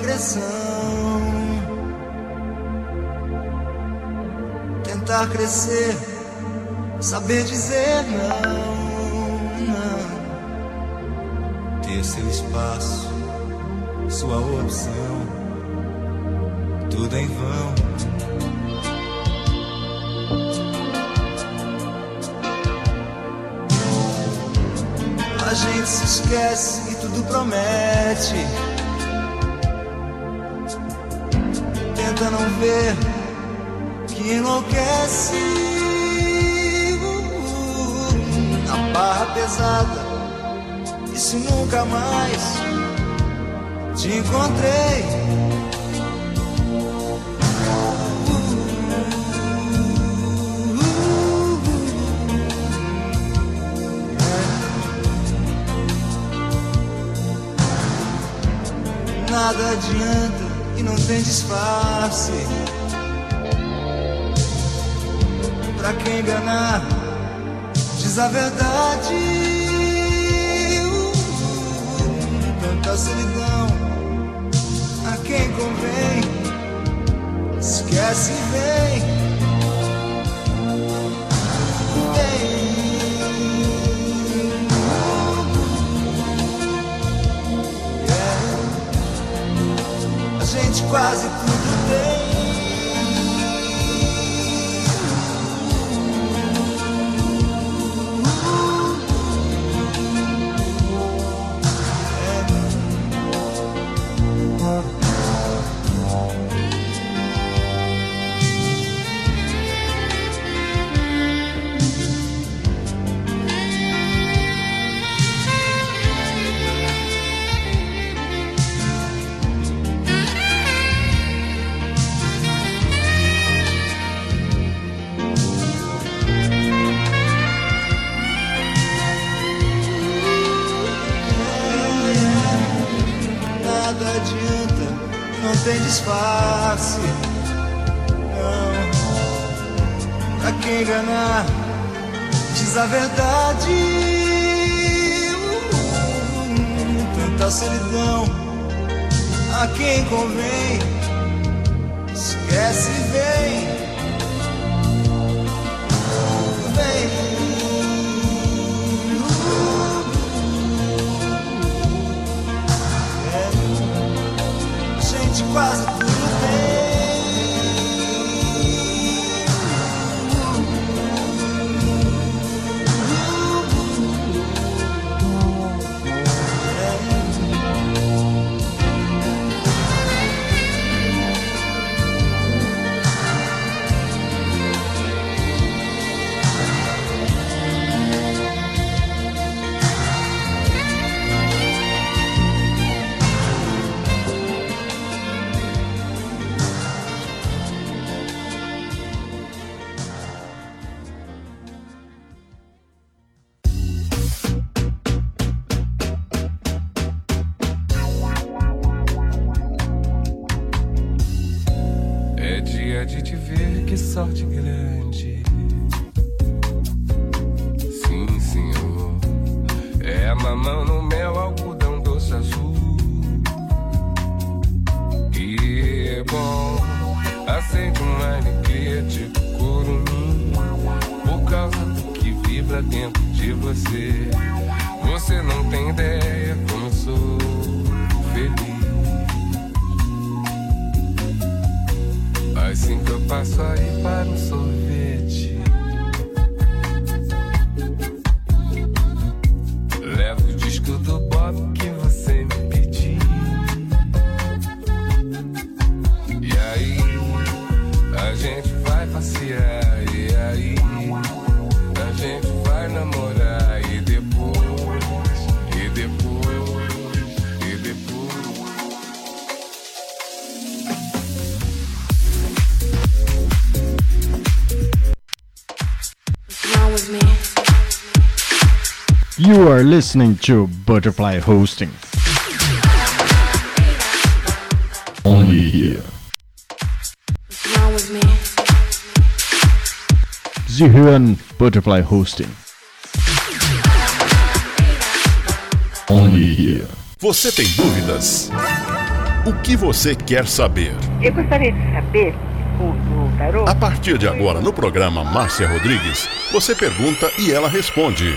agressão. Tentar crescer, saber dizer não, não. Ter seu espaço, sua opção, tudo em vão. A gente se esquece e tudo promete. Tenta não ver que enlouquece. A barra pesada, isso nunca mais te encontrei. Nada adianta tem disfarce. Pra quem enganar, diz a verdade. Uh, tanta solidão a quem convém. Esquece e vem. Quase tudo verdade. Tanta solidão a quem convém. Esquece vem. Vem. A gente quase listening to Butterfly Hosting. Only here. Sie hören Butterfly Hosting. Only here. Você tem dúvidas? O que você quer saber? Eu gostaria de saber o do tarô. A partir de agora, no programa Márcia Rodrigues, você pergunta e ela responde.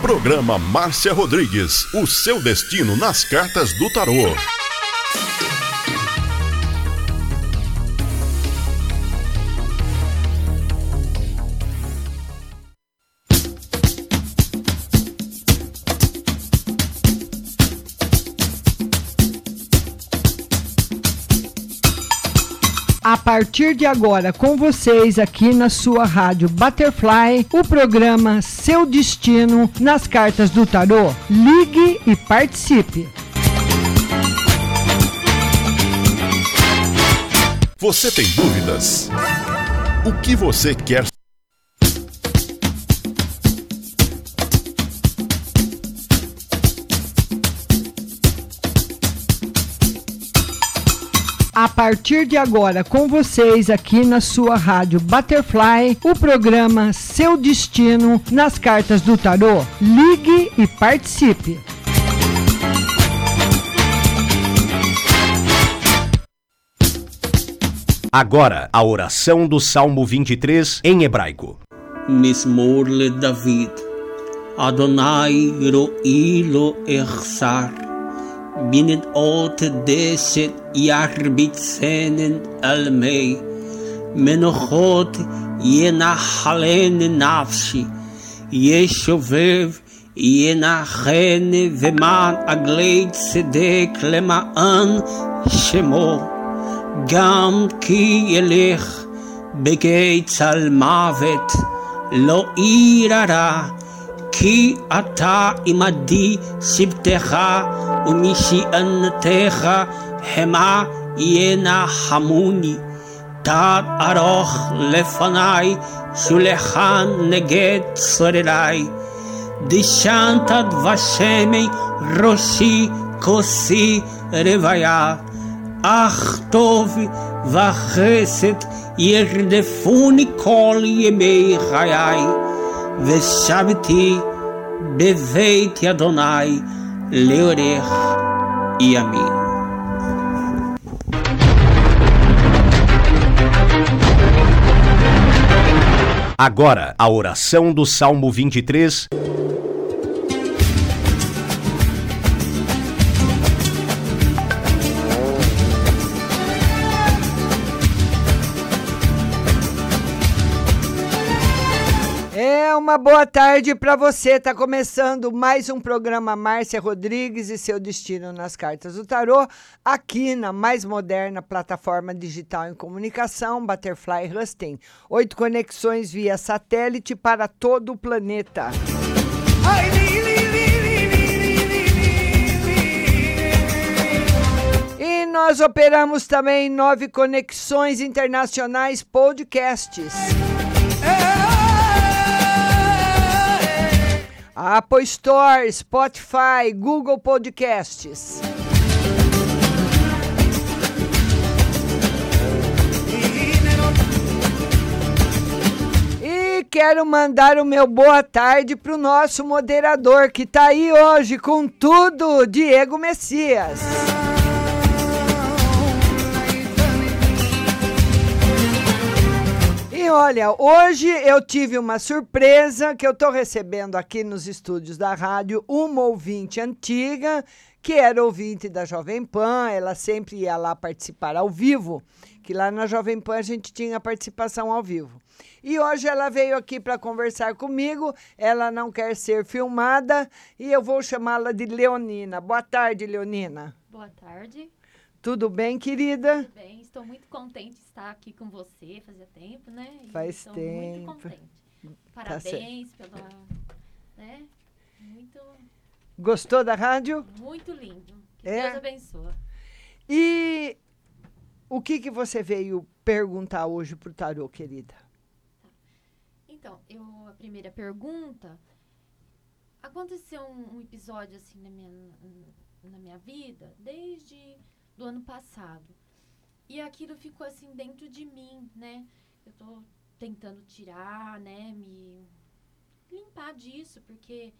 Programa Márcia Rodrigues, o seu destino nas cartas do tarô. Partir de agora, com vocês aqui na sua rádio Butterfly, o programa Seu Destino nas Cartas do Tarô. Ligue e participe. Você tem dúvidas? O que você quer a partir de agora com vocês aqui na sua rádio Butterfly, o programa Seu Destino nas Cartas do Tarô. Ligue e participe. Agora, a oração do Salmo 23 em hebraico. Mismorle David. Adonai ro'ilo echsar. אחסר. בנדעות דשת ירביצנן על מי. מנוחות ינחלני נפשי. ישובב ינחני ומען עגלי צדק למען שמו. גם כי ילך בגיא צל מוות, לא אירא רע, כי אתה עמדי שבטך ומשענתך המה ינחמוני. תת ארוך לפניי, שולחן נגד צורריי. דשנת דבשמי ראשי כוסי רוויה. אך טוב וחסד ירדפוני כל ימי חיי, Veshavti Beveit Adonai Leorer Yamin. Agora, a oração do Salmo 23. Uma boa tarde para você. Tá começando mais um programa Márcia Rodrigues e seu destino nas cartas do tarô, aqui na mais moderna plataforma digital em comunicação, Butterfly Husting. Oito conexões via satélite para todo o planeta. E nós operamos também nove conexões internacionais podcasts. Apple Store, Spotify, Google Podcasts. E quero mandar o meu boa tarde para o nosso moderador que está aí hoje com tudo, Diego Messias. Olha, hoje eu tive uma surpresa que eu estou recebendo aqui nos estúdios da rádio uma ouvinte antiga, que era ouvinte da Jovem Pan, ela sempre ia lá participar ao vivo, que lá na Jovem Pan a gente tinha participação ao vivo. E hoje ela veio aqui para conversar comigo, ela não quer ser filmada e eu vou chamá-la de Leonina. Boa tarde, Leonina. Boa tarde. Tudo bem, querida? Tudo bem, estou muito contente de estar aqui com você. Fazia tempo, né? E Faz estou tempo. muito contente. Tá Parabéns pela. Né? Muito, Gostou da rádio? muito lindo. Que É? Deus abençoe. E o que, que você veio perguntar hoje pro tarô, querida? Então, eu, a primeira pergunta. Aconteceu um, um episódio assim na minha, na minha vida desde do ano passado. E aquilo ficou assim dentro de mim, né? Eu tô tentando tirar, né? Me limpar disso, porque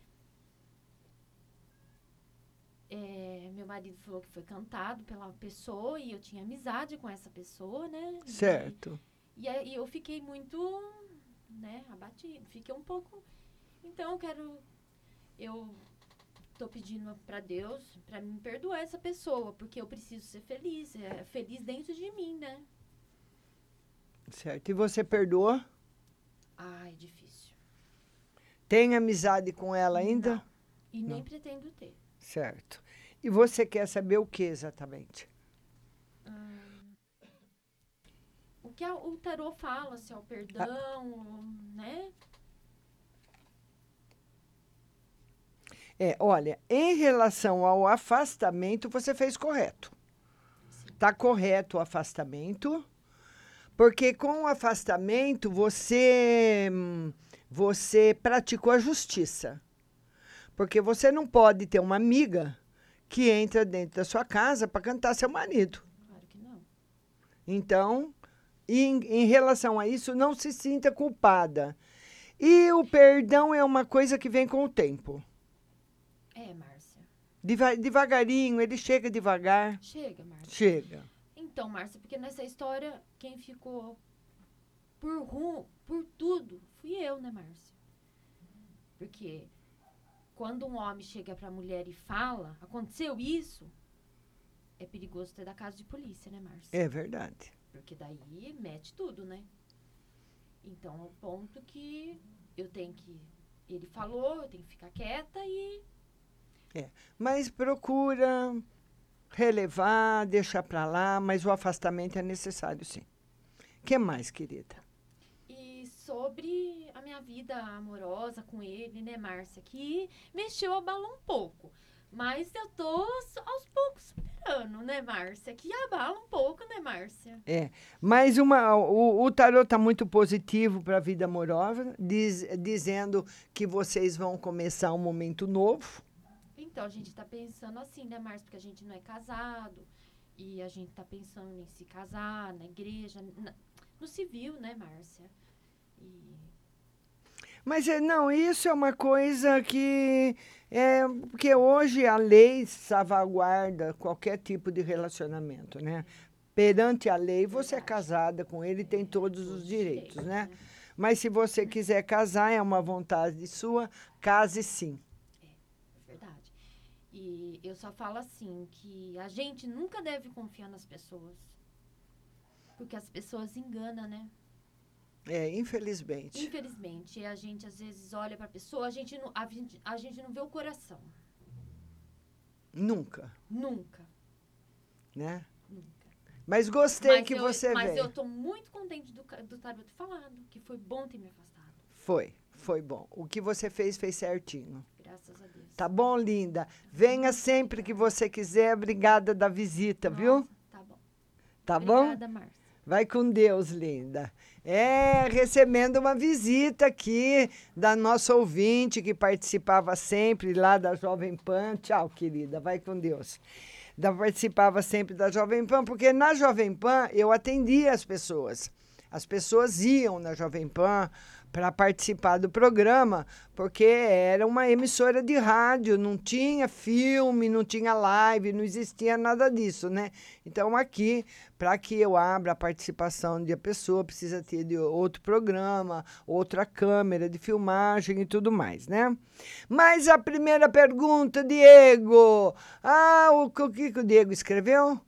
é, meu marido falou que foi cantado pela pessoa e eu tinha amizade com essa pessoa, né? E- Certo. e aí eu fiquei muito, né, abatida. Fiquei um pouco. Então eu quero. Eu tô pedindo pra Deus pra me perdoar essa pessoa, porque eu preciso ser feliz. É feliz dentro de mim, né? Certo. E você perdoa? Ai, difícil. Tem amizade com ela ainda? Não. E nem Não. pretendo ter. Certo. E você quer saber o que exatamente? O que a- o tarô fala, se é o perdão, né? É, olha, em relação ao afastamento, você fez correto. Tá correto o afastamento, porque com o afastamento você você praticou a justiça. Porque você não pode ter uma amiga que entra dentro da sua casa para cantar seu marido. Claro que não. Então, em, em relação a isso, não se sinta culpada. E o perdão é uma coisa que vem com o tempo. É, Márcia. Deva- devagarinho, ele chega devagar. Chega, Márcia. Chega. Então, Márcia, porque nessa história, quem ficou por rum, por tudo, fui eu, né, Márcia? Porque quando um homem chega pra mulher e fala, aconteceu isso, é perigoso ter da casa de polícia, né, Márcia? É verdade. Porque daí mete tudo, né? Então, é o ponto que eu tenho que. Ele falou, eu tenho que ficar quieta e. Mas procura relevar, deixar para lá, mas o afastamento é necessário, sim. O que mais, querida? E sobre a minha vida amorosa com ele, né, Márcia? Que mexeu, abalou um pouco. Mas eu tô aos poucos superando, né, Márcia? Que abala um pouco, né, Márcia? É, mas uma, o, o tarot está muito positivo para a vida amorosa, diz- dizendo que vocês vão começar um momento novo. Então, a gente tá pensando assim, né, Márcia? Porque a gente não é casado. E a gente tá pensando em se casar na igreja, na- no civil, né, Márcia? E Mas é, não, isso é uma coisa que é porque hoje a lei salvaguarda qualquer tipo de relacionamento, né? Perante a lei, você é casada com ele e tem todos os direitos, né? Mas se você quiser casar, é uma vontade sua, case sim. E eu só falo assim, que a gente nunca deve confiar nas pessoas. Porque as pessoas enganam, né? É, infelizmente. Infelizmente, a gente às vezes olha pra pessoa, a gente não, a gente, a gente não vê o coração. Nunca, Nunca. né? Nunca. Mas gostei mas que eu, você Mas veio. eu tô muito contente do, do tarot falado, que foi bom ter me afastado. Foi, foi bom. O que você fez, fez certinho. Graças a Deus. Tá bom, linda? Venha sempre que você quiser. Obrigada da visita, viu? Nossa, Tá bom. Tá bom? Obrigada, Márcia. Vai com Deus, linda. É, recebendo uma visita aqui da nossa ouvinte que participava sempre lá da Jovem Pan. Tchau, querida. Vai com Deus. Da, participava sempre da Jovem Pan, porque na Jovem Pan eu atendia as pessoas. As pessoas iam na Jovem Pan para participar do programa, porque era uma emissora de rádio, não tinha filme, não tinha live, não existia nada disso, né? Então aqui, para que eu abra a participação de a pessoa, precisa ter de outro programa, outra câmera de filmagem e tudo mais, né? Mas a primeira pergunta, Diego. Ah, o que o Diego escreveu?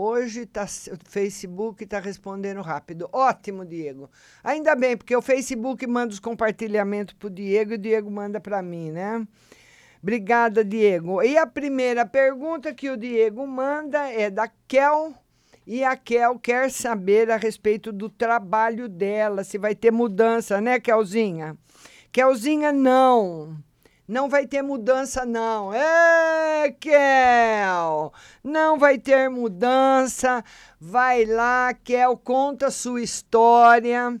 Hoje tá, o Facebook está respondendo rápido. Ótimo, Diego. Ainda bem, porque o Facebook manda os compartilhamentos para o Diego e o Diego manda para mim, né? Obrigada, Diego. E a primeira pergunta que o Diego manda é da Kel. E a Kel quer saber a respeito do trabalho dela, se vai ter mudança, né, Kelzinha? Kelzinha, não. Não vai ter mudança, não. É, Kel! Não vai ter mudança. Vai lá, Kel, conta sua história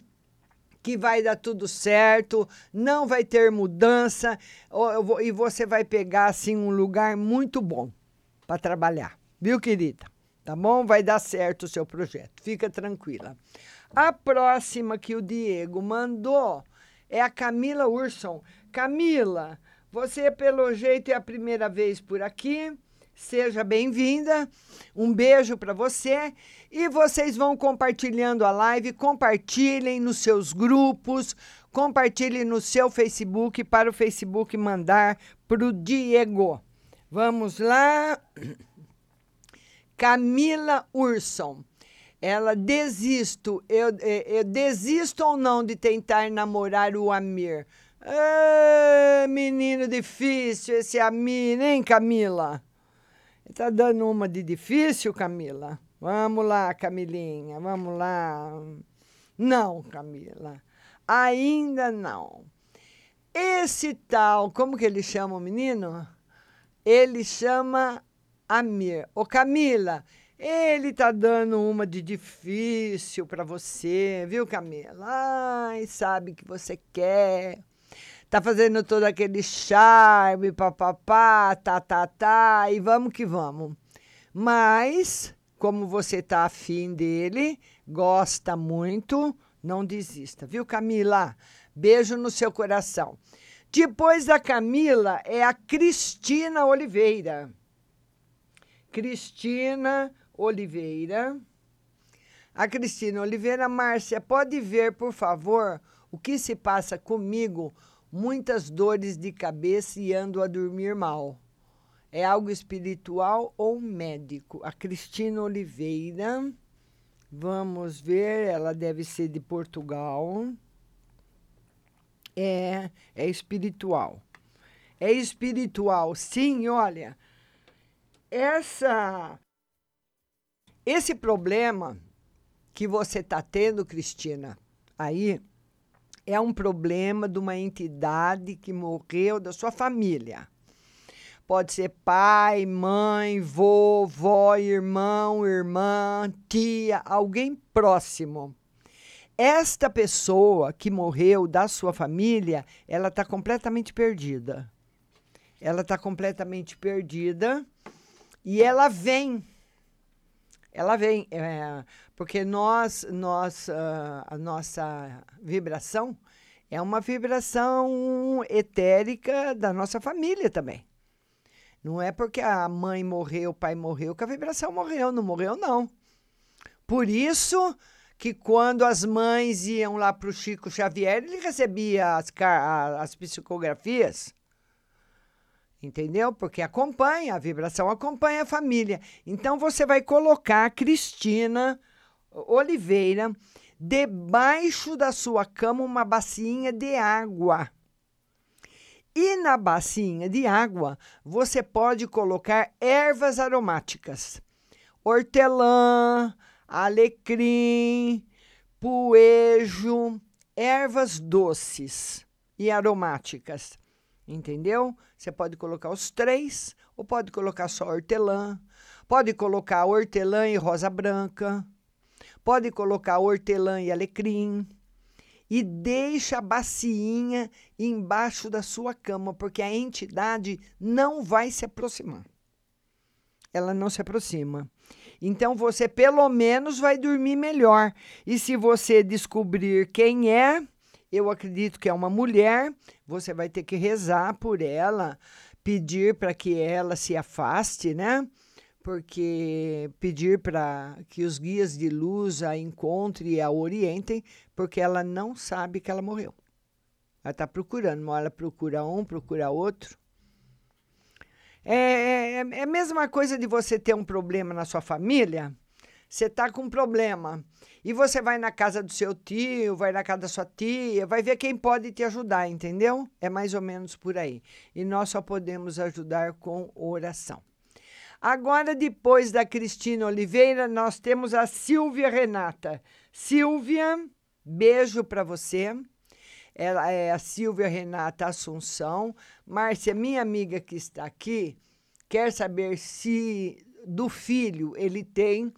que vai dar tudo certo, não vai ter mudança e você vai pegar assim um lugar muito bom para trabalhar, viu, querida? Tá bom? Vai dar certo o seu projeto. Fica tranquila. A próxima que o Diego mandou é a Camila Urson. Camila, você pelo jeito é a primeira vez por aqui. Seja bem-vinda. Um beijo para você e vocês vão compartilhando a live, compartilhem nos seus grupos, compartilhem no seu Facebook para o Facebook mandar para o Diego. Vamos lá. Camila Urson. Ela desisto, eu, eu, desisto ou não de tentar namorar o Amir. Ah, menino difícil esse Amir, hein, Camila? Tá dando uma de difícil, Camila? Vamos lá, Camilinha, vamos lá. Não, Camila, ainda não. Esse tal, como que ele chama o menino? Ele chama Amir. Ô, Camila, ele tá dando uma de difícil para você, viu, Camila? Ai, sabe que você quer. Tá fazendo todo aquele charme, papapá, tá, tá, tá, e vamos que vamos. Mas como você está afim dele, gosta muito, não desista, viu, Camila? Beijo no seu coração. Depois da Camila é a Cristina Oliveira. Cristina Oliveira. A Cristina Oliveira, Márcia, pode ver, por favor, o que se passa comigo? Muitas dores de cabeça e ando a dormir mal. É algo espiritual ou médico? A Cristina Oliveira. Vamos ver, ela deve ser de Portugal. É, é espiritual. É espiritual, sim, olha. Essa esse problema que você está tendo, Cristina, aí é um problema de uma entidade que morreu da sua família. Pode ser pai, mãe, vô, vó, irmão, irmã, tia, alguém próximo. Esta pessoa que morreu da sua família, ela está completamente perdida. Ela está completamente perdida e ela vem. Ela vem, é, porque nós, nós, uh, a nossa vibração é uma vibração etérica da nossa família também. Não é porque a mãe morreu, o pai morreu, que a vibração morreu. Não morreu, não. Por isso que quando as mães iam lá para o Chico Xavier, ele recebia as, as psicografias. Entendeu? Porque acompanha, a vibração acompanha a família. Então você vai colocar a Cristina Oliveira debaixo da sua cama uma bacinha de água. E na bacinha de água, você pode colocar ervas aromáticas: hortelã, alecrim, poejo, ervas doces e aromáticas. Entendeu? Você pode colocar os três, ou pode colocar só hortelã, pode colocar hortelã e rosa branca, pode colocar hortelã e alecrim e deixa a bacinha embaixo da sua cama, porque a entidade não vai se aproximar. Ela não se aproxima. Então você pelo menos vai dormir melhor. E se você descobrir quem é, eu acredito que é uma mulher, você vai ter que rezar por ela, pedir para que ela se afaste, né? porque pedir para que os guias de luz a encontrem e a orientem, porque ela não sabe que ela morreu. Ela está procurando, uma ela procura um, procura outro. É, é, é a mesma coisa de você ter um problema na sua família. Você está com um problema e você vai na casa do seu tio, vai na casa da sua tia, vai ver quem pode te ajudar, entendeu? É mais ou menos por aí. E nós só podemos ajudar com oração. Agora, depois da Cristina Oliveira, nós temos a Silvia Renata. Silvia, beijo para você. Ela é a Silvia Renata Assunção. Márcia, minha amiga que está aqui, quer saber se do filho ele tem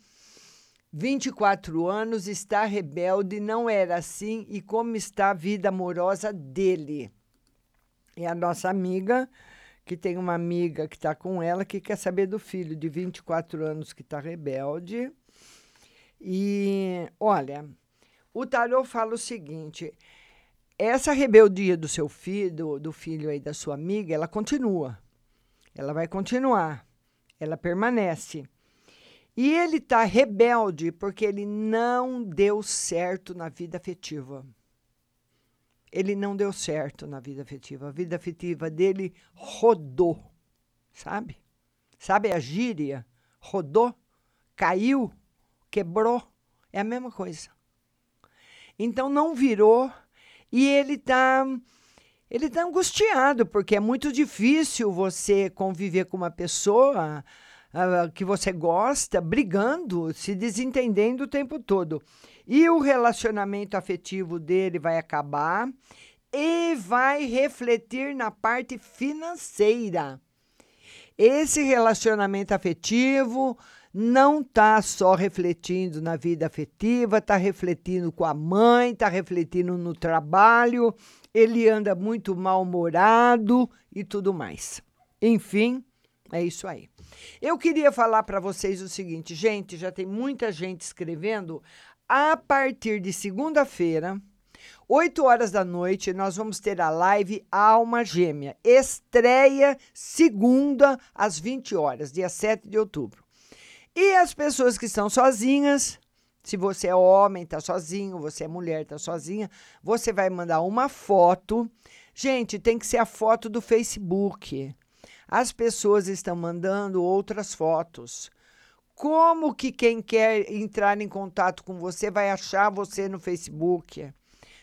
24 anos, está rebelde, não era assim e como está a vida amorosa dele. É a nossa amiga, que tem uma amiga que está com ela, que quer saber do filho de 24 anos que está rebelde. E olha, o tarô fala o seguinte: essa rebeldia do seu filho, do, do filho aí da sua amiga, ela continua. Ela vai continuar. Ela permanece. E ele está rebelde porque ele não deu certo na vida afetiva. Ele não deu certo na vida afetiva. A vida afetiva dele rodou, sabe? Sabe a gíria? Rodou, caiu, quebrou. É a mesma coisa. Então não virou e ele está ele tá angustiado porque é muito difícil você conviver com uma pessoa uh, que você gosta, brigando, se desentendendo o tempo todo. E o relacionamento afetivo dele vai acabar e vai refletir na parte financeira. Esse relacionamento afetivo não está só refletindo na vida afetiva, está refletindo com a mãe, está refletindo no trabalho, ele anda muito mal-humorado e tudo mais. Enfim, é isso aí. Eu queria falar para vocês o seguinte, gente, já tem muita gente escrevendo. A partir de segunda-feira, 8 horas da noite, nós vamos ter a live Alma Gêmea. Estreia segunda às 20 horas, dia 7 de outubro. E as pessoas que estão sozinhas, se você é homem, está sozinho, você é mulher, está sozinha, você vai mandar uma foto. Gente, tem que ser a foto do Facebook. As pessoas estão mandando outras fotos. Como que quem quer entrar em contato com você vai achar você no Facebook?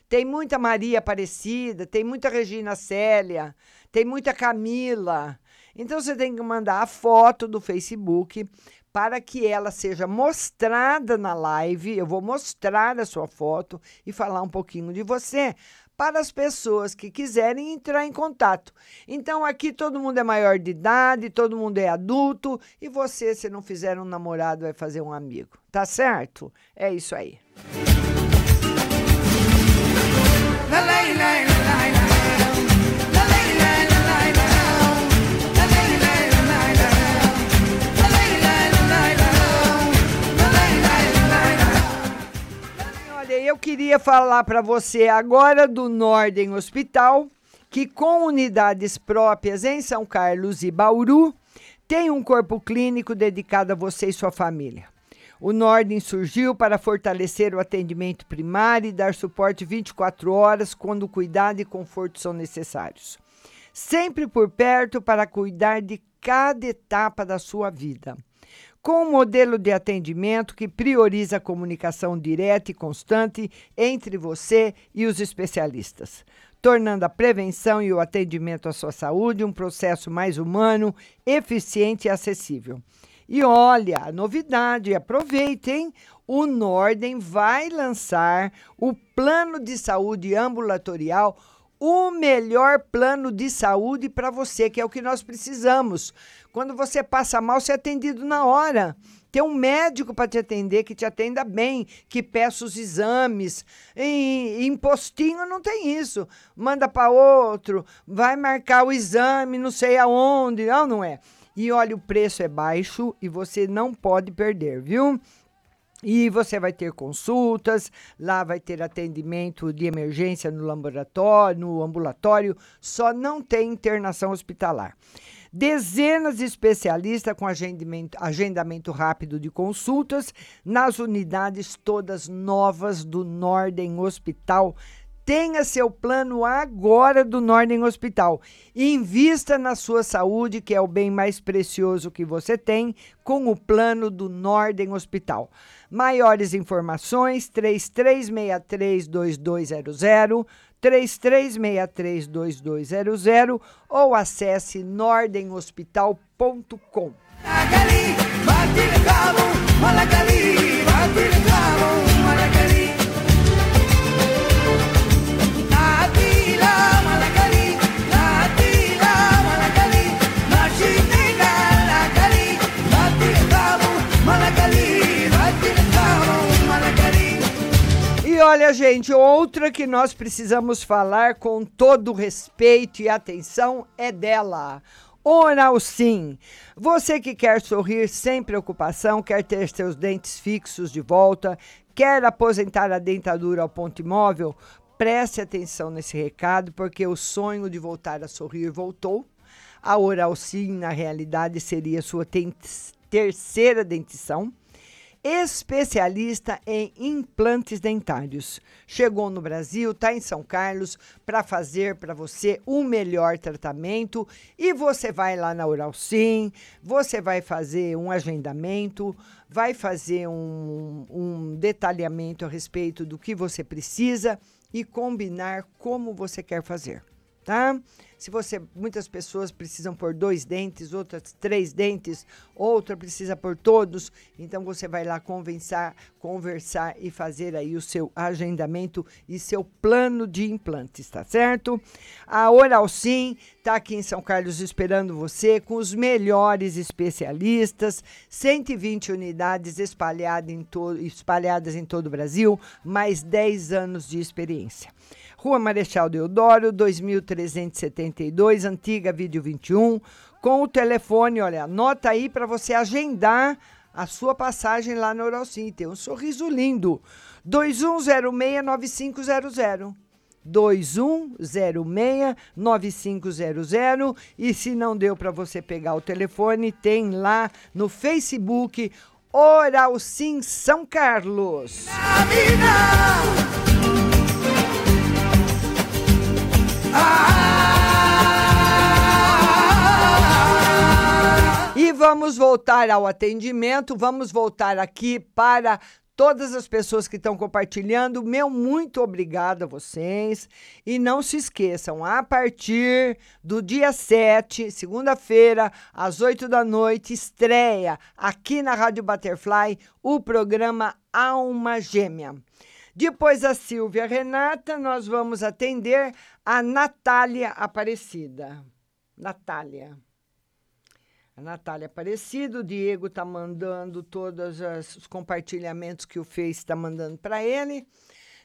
Tem muita Maria Aparecida, tem muita Regina Célia, tem muita Camila. Então você tem que mandar a foto do Facebook para que ela seja mostrada na live. Eu vou mostrar a sua foto e falar um pouquinho de você para as pessoas que quiserem entrar em contato. Então, aqui todo mundo é maior de idade, todo mundo é adulto, e você, se não fizer um namorado, vai fazer um amigo. Tá certo? É isso aí. La, la, la, eu queria falar para você agora do Norden Hospital, que com unidades próprias em São Carlos e Bauru, tem um corpo clínico dedicado a você e sua família. O Norden surgiu para fortalecer o atendimento primário e dar suporte 24 horas quando cuidado e conforto são necessários. Sempre por perto para cuidar de cada etapa da sua vida com um modelo de atendimento que prioriza a comunicação direta e constante entre você e os especialistas, tornando a prevenção e o atendimento à sua saúde um processo mais humano, eficiente e acessível. E olha, a novidade, aproveitem, o Norden vai lançar o plano de saúde ambulatorial o melhor plano de saúde para você, que é o que nós precisamos. Quando você passa mal, você é atendido na hora. Tem um médico para te atender, que te atenda bem, que peça os exames. Em, em postinho não tem isso. Manda para outro, vai marcar o exame, não sei aonde. Não, não é. E olha, o preço é baixo e você não pode perder, viu? E você vai ter consultas, lá vai ter atendimento de emergência no laboratório, no ambulatório, só não tem internação hospitalar. Dezenas de especialistas com agendamento, agendamento rápido de consultas nas unidades todas novas do Norden Hospital Tenha seu plano agora do Norden Hospital. Invista na sua saúde, que é o bem mais precioso que você tem, com o plano do Norden Hospital. Maiores informações: 3363-2200, 3363-2200 ou acesse nordenhospital.com. olha, gente, outra que nós precisamos falar com todo respeito e atenção é dela. Oral Sim. Você que quer sorrir sem preocupação, quer ter seus dentes fixos de volta, quer aposentar a dentadura ao ponto imóvel, preste atenção nesse recado, porque o sonho de voltar a sorrir voltou. A Oral Sim, na realidade, seria sua terceira dentição especialista em implantes dentários. Chegou no Brasil, está em São Carlos para fazer para você o melhor tratamento e você vai lá na Oral Sim, você vai fazer um agendamento, vai fazer um, um detalhamento a respeito do que você precisa e combinar como você quer fazer, tá? Se você, muitas pessoas precisam por dois dentes, outras três dentes, outra precisa por todos, então você vai lá conversar, conversar e fazer aí o seu agendamento e seu plano de implantes, tá certo? A Oral Sim está aqui em São Carlos esperando você com os melhores especialistas, 120 unidades espalhadas em, espalhadas em todo o Brasil, mais 10 anos de experiência. Rua Marechal Deodoro, 2372, antiga Vídeo 21, com o telefone, olha, anota aí para você agendar a sua passagem lá no Oralcim. Tem um sorriso lindo. 2106-9500. 2106-9500. E se não deu para você pegar o telefone, tem lá no Facebook Oralcim São Carlos. E vamos voltar ao atendimento, vamos voltar aqui para todas as pessoas que estão compartilhando. Meu muito obrigado a vocês. E não se esqueçam, a partir do dia 7, segunda-feira, às 8 da noite, estreia aqui na Rádio Butterfly o programa Alma Gêmea. Depois da Silvia Renata, nós vamos atender a Natália Aparecida. Natália. A Natália Aparecida, o Diego está mandando todos os compartilhamentos que o Face está mandando para ele.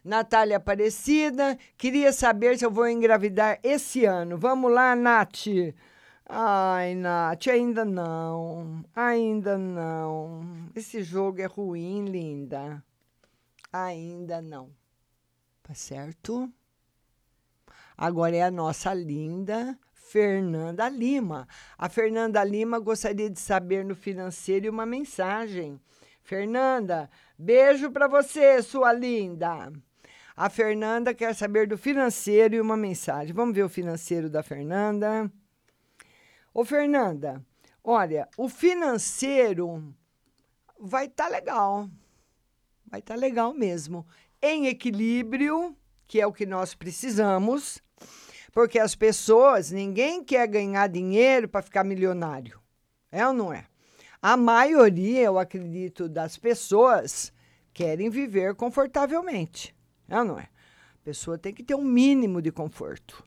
Natália Aparecida, queria saber se eu vou engravidar esse ano. Vamos lá, Nath. Ai, Nath, ainda não. Ainda não. Esse jogo é ruim, linda. Ainda não. Tá certo? Agora é a nossa linda Fernanda Lima. A Fernanda Lima gostaria de saber no financeiro uma mensagem. Fernanda, beijo para você, sua linda. A Fernanda quer saber do financeiro e uma mensagem. Vamos ver o financeiro da Fernanda. Ô, Fernanda, olha, o financeiro vai estar legal. Vai estar legal mesmo. Em equilíbrio, que é o que nós precisamos, porque as pessoas, ninguém quer ganhar dinheiro para ficar milionário. É ou não é? A maioria, eu acredito, das pessoas querem viver confortavelmente. É ou não é? A pessoa tem que ter um mínimo de conforto.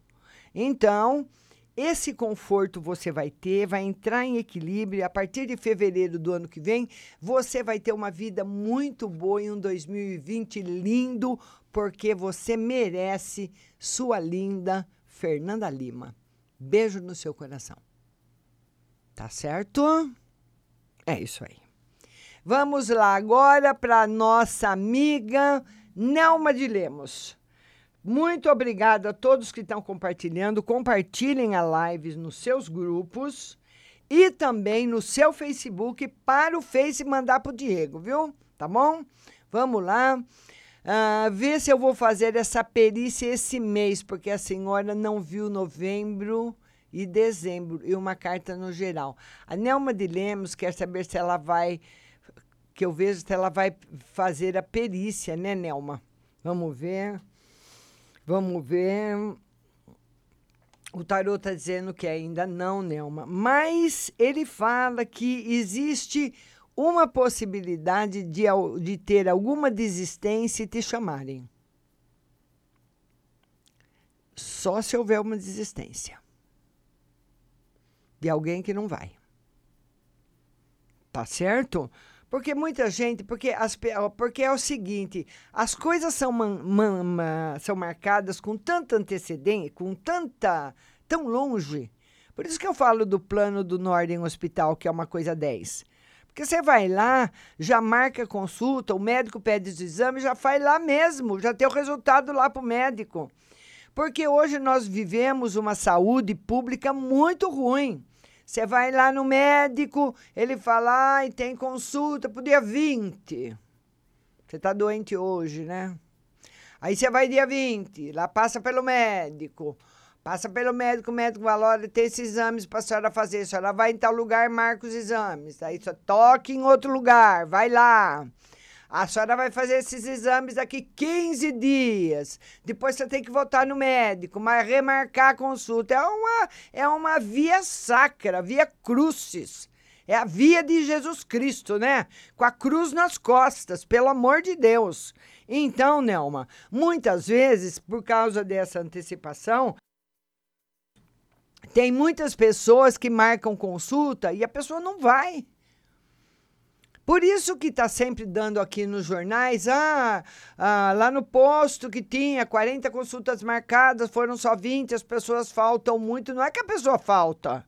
Então, esse conforto você vai ter, vai entrar em equilíbrio. e A partir de fevereiro do ano que vem, você vai ter uma vida muito boa em um 2020 lindo, porque você merece sua linda Fernanda Lima. Beijo no seu coração. Tá certo? É isso aí. Vamos lá agora para nossa amiga Nelma de Lemos. Muito obrigada a todos que estão compartilhando. Compartilhem a live nos seus grupos e também no seu Facebook para o Face mandar para o Diego, viu? Tá bom? Vamos lá. Ah, ver se eu vou fazer essa perícia esse mês, porque a senhora não viu novembro e dezembro e uma carta no geral. A Nelma de Lemos quer saber se ela vai, que eu vejo se ela vai fazer a perícia, né, Nelma? Vamos ver. Vamos ver. O tarô está dizendo que ainda não, Nelma. Mas ele fala que existe uma possibilidade de, de ter alguma desistência e te chamarem. Só se houver uma desistência. De alguém que não vai. Tá certo? Porque muita gente, porque, as, porque é o seguinte, as coisas são, man- man- ma- são marcadas com tanta antecedência, com tanta, tão longe. Por isso que eu falo do plano do Norden Hospital, que é uma coisa 10. Porque você vai lá, já marca a consulta, o médico pede os exames, já faz lá mesmo, já tem o resultado lá para o médico. Porque hoje nós vivemos uma saúde pública muito ruim. Você vai lá no médico, ele fala, ai, tem consulta pro dia 20. Você está doente hoje, né? Aí você vai dia 20, lá passa pelo médico. Passa pelo médico, o médico fala, olha, tem esses exames para a senhora fazer. A senhora vai em tal lugar, marca os exames. Aí só toque em outro lugar, vai lá. A senhora vai fazer esses exames daqui 15 dias. Depois você tem que voltar no médico, mas remarcar a consulta. É uma, é uma via sacra, via crucis. É a via de Jesus Cristo, né? Com a cruz nas costas, pelo amor de Deus. Então, Nelma, muitas vezes, por causa dessa antecipação, tem muitas pessoas que marcam consulta e a pessoa não vai. Por isso que está sempre dando aqui nos jornais, ah, ah, lá no posto que tinha 40 consultas marcadas, foram só 20, as pessoas faltam muito. Não é que a pessoa falta,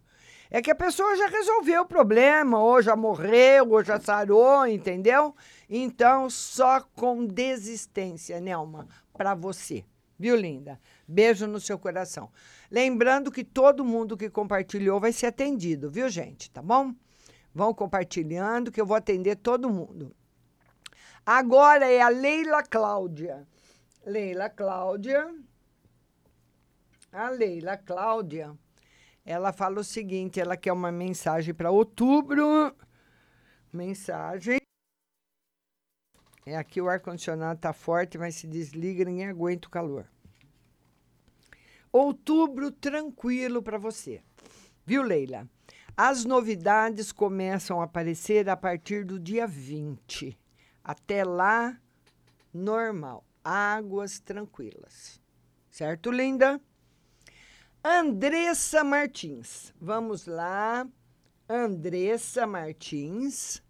é que a pessoa já resolveu o problema, ou já morreu, ou já sarou, entendeu? Então, só com desistência, Nelma, para você. Viu, linda? Beijo no seu coração. Lembrando que todo mundo que compartilhou vai ser atendido, viu, gente? Tá bom? Vão compartilhando que eu vou atender todo mundo. Agora é a Leila Cláudia. Leila Cláudia. A Leila Cláudia. Ela fala o seguinte: ela quer uma mensagem para outubro. Mensagem. É aqui o ar-condicionado tá forte, mas se desliga, ninguém aguenta o calor. Outubro tranquilo para você. Viu, Leila? As novidades começam a aparecer a partir do dia 20. Até lá, normal. Águas tranquilas. Certo, linda? Andressa Martins. Vamos lá. Andressa Martins.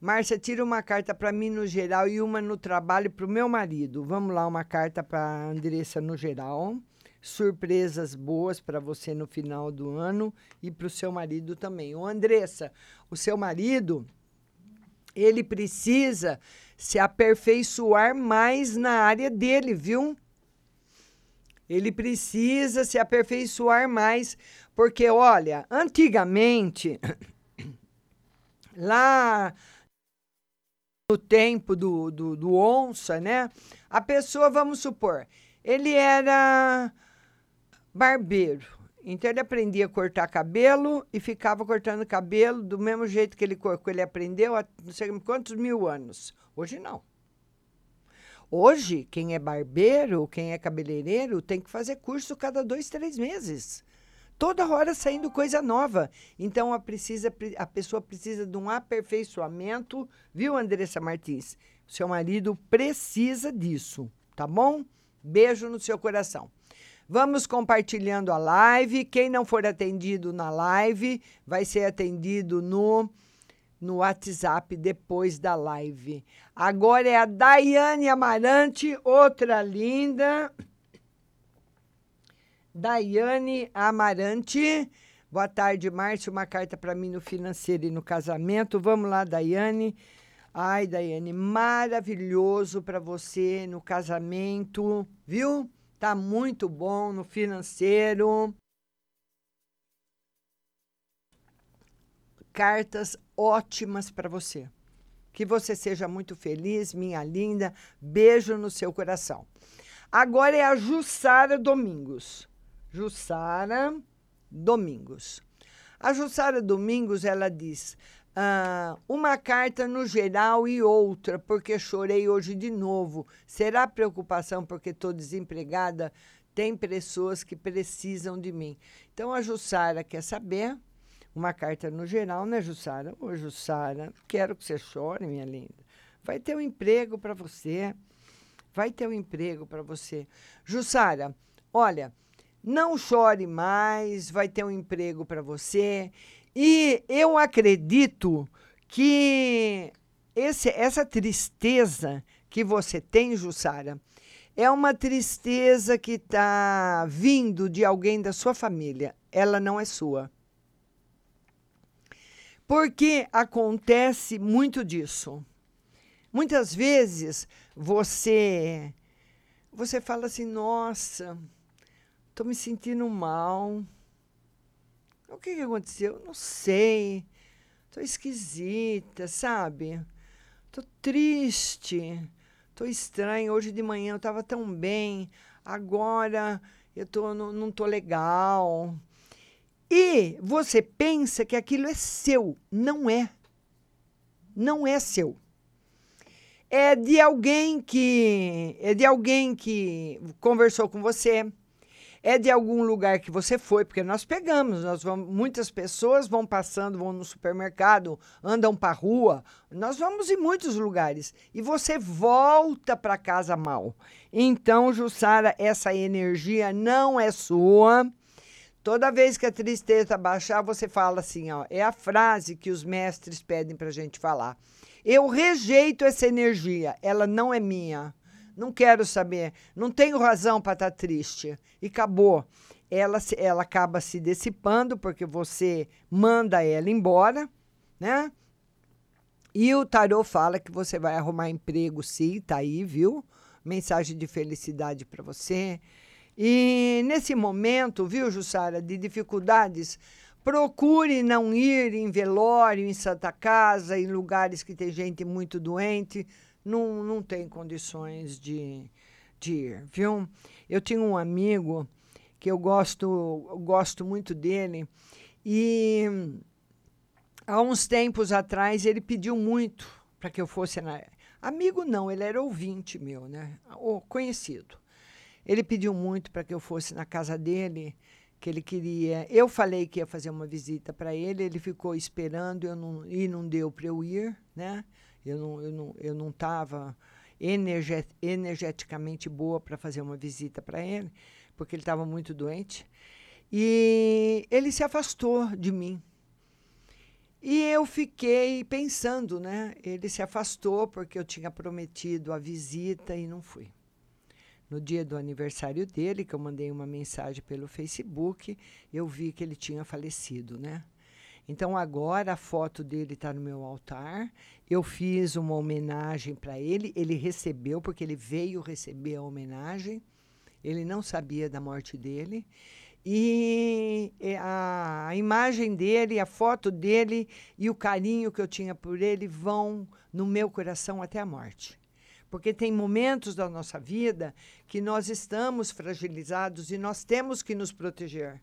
Márcia, tira uma carta para mim no geral e uma no trabalho para o meu marido. Vamos lá, uma carta para Andressa no geral. Surpresas boas para você no final do ano e para o seu marido também. Ô, Andressa, o seu marido, ele precisa se aperfeiçoar mais na área dele, viu? Ele precisa se aperfeiçoar mais, porque olha, antigamente, lá no tempo do, do, do onça, né? A pessoa, vamos supor, ele era barbeiro. Então ele aprendia a cortar cabelo e ficava cortando cabelo do mesmo jeito que ele, que ele aprendeu há não sei quantos mil anos. Hoje não. Hoje, quem é barbeiro, quem é cabeleireiro, tem que fazer curso cada dois, três meses. Toda hora saindo coisa nova. Então a, precisa, a pessoa precisa de um aperfeiçoamento, viu, Andressa Martins? Seu marido precisa disso, tá bom? Beijo no seu coração. Vamos compartilhando a live. Quem não for atendido na live vai ser atendido no no WhatsApp depois da live. Agora é a Daiane Amarante, outra linda. Daiane Amarante. Boa tarde, Márcio. Uma carta para mim no financeiro e no casamento. Vamos lá, Daiane. Ai, Daiane, maravilhoso para você no casamento, viu? Tá muito bom no financeiro. Cartas ótimas para você. Que você seja muito feliz, minha linda. Beijo no seu coração. Agora é a Jussara Domingos. Jussara Domingos. A Jussara Domingos, ela diz: ah, uma carta no geral e outra, porque chorei hoje de novo. Será preocupação porque estou desempregada? Tem pessoas que precisam de mim. Então a Jussara quer saber. Uma carta no geral, né, Jussara? Ô, Jussara, quero que você chore, minha linda. Vai ter um emprego para você. Vai ter um emprego para você. Jussara, olha, não chore mais, vai ter um emprego para você. E eu acredito que esse, essa tristeza que você tem, Jussara, é uma tristeza que está vindo de alguém da sua família. Ela não é sua. Porque acontece muito disso. Muitas vezes você você fala assim: "Nossa, tô me sentindo mal. O que, que aconteceu? Não sei. Tô esquisita, sabe? Tô triste. Tô estranha. Hoje de manhã eu tava tão bem. Agora eu tô, não, não tô legal. E você pensa que aquilo é seu. Não é. Não é seu. É de alguém que é de alguém que conversou com você. É de algum lugar que você foi, porque nós pegamos, nós vamos, muitas pessoas vão passando, vão no supermercado, andam para rua, nós vamos em muitos lugares e você volta para casa mal. Então, Jussara, essa energia não é sua. Toda vez que a tristeza baixar, você fala assim, ó, é a frase que os mestres pedem para gente falar. Eu rejeito essa energia, ela não é minha. Não quero saber, não tenho razão para estar tá triste. E acabou. Ela, ela acaba se dissipando porque você manda ela embora, né? E o tarô fala que você vai arrumar emprego, sim, tá aí, viu? Mensagem de felicidade para você. E nesse momento, viu, Jussara, de dificuldades, procure não ir em velório, em Santa Casa, em lugares que tem gente muito doente. Não, não tem condições de, de ir, viu? Eu tinha um amigo que eu gosto, eu gosto muito dele e há uns tempos atrás ele pediu muito para que eu fosse na amigo não, ele era ouvinte meu, né? O conhecido. Ele pediu muito para que eu fosse na casa dele, que ele queria. Eu falei que ia fazer uma visita para ele, ele ficou esperando, eu não, e não deu para eu ir, né? Eu não eu não eu não estava energet, energeticamente boa para fazer uma visita para ele, porque ele estava muito doente. E ele se afastou de mim. E eu fiquei pensando, né? Ele se afastou porque eu tinha prometido a visita e não fui no dia do aniversário dele, que eu mandei uma mensagem pelo Facebook, eu vi que ele tinha falecido, né? Então agora a foto dele está no meu altar. Eu fiz uma homenagem para ele, ele recebeu porque ele veio receber a homenagem. Ele não sabia da morte dele. E a, a imagem dele, a foto dele e o carinho que eu tinha por ele vão no meu coração até a morte. Porque tem momentos da nossa vida que nós estamos fragilizados e nós temos que nos proteger.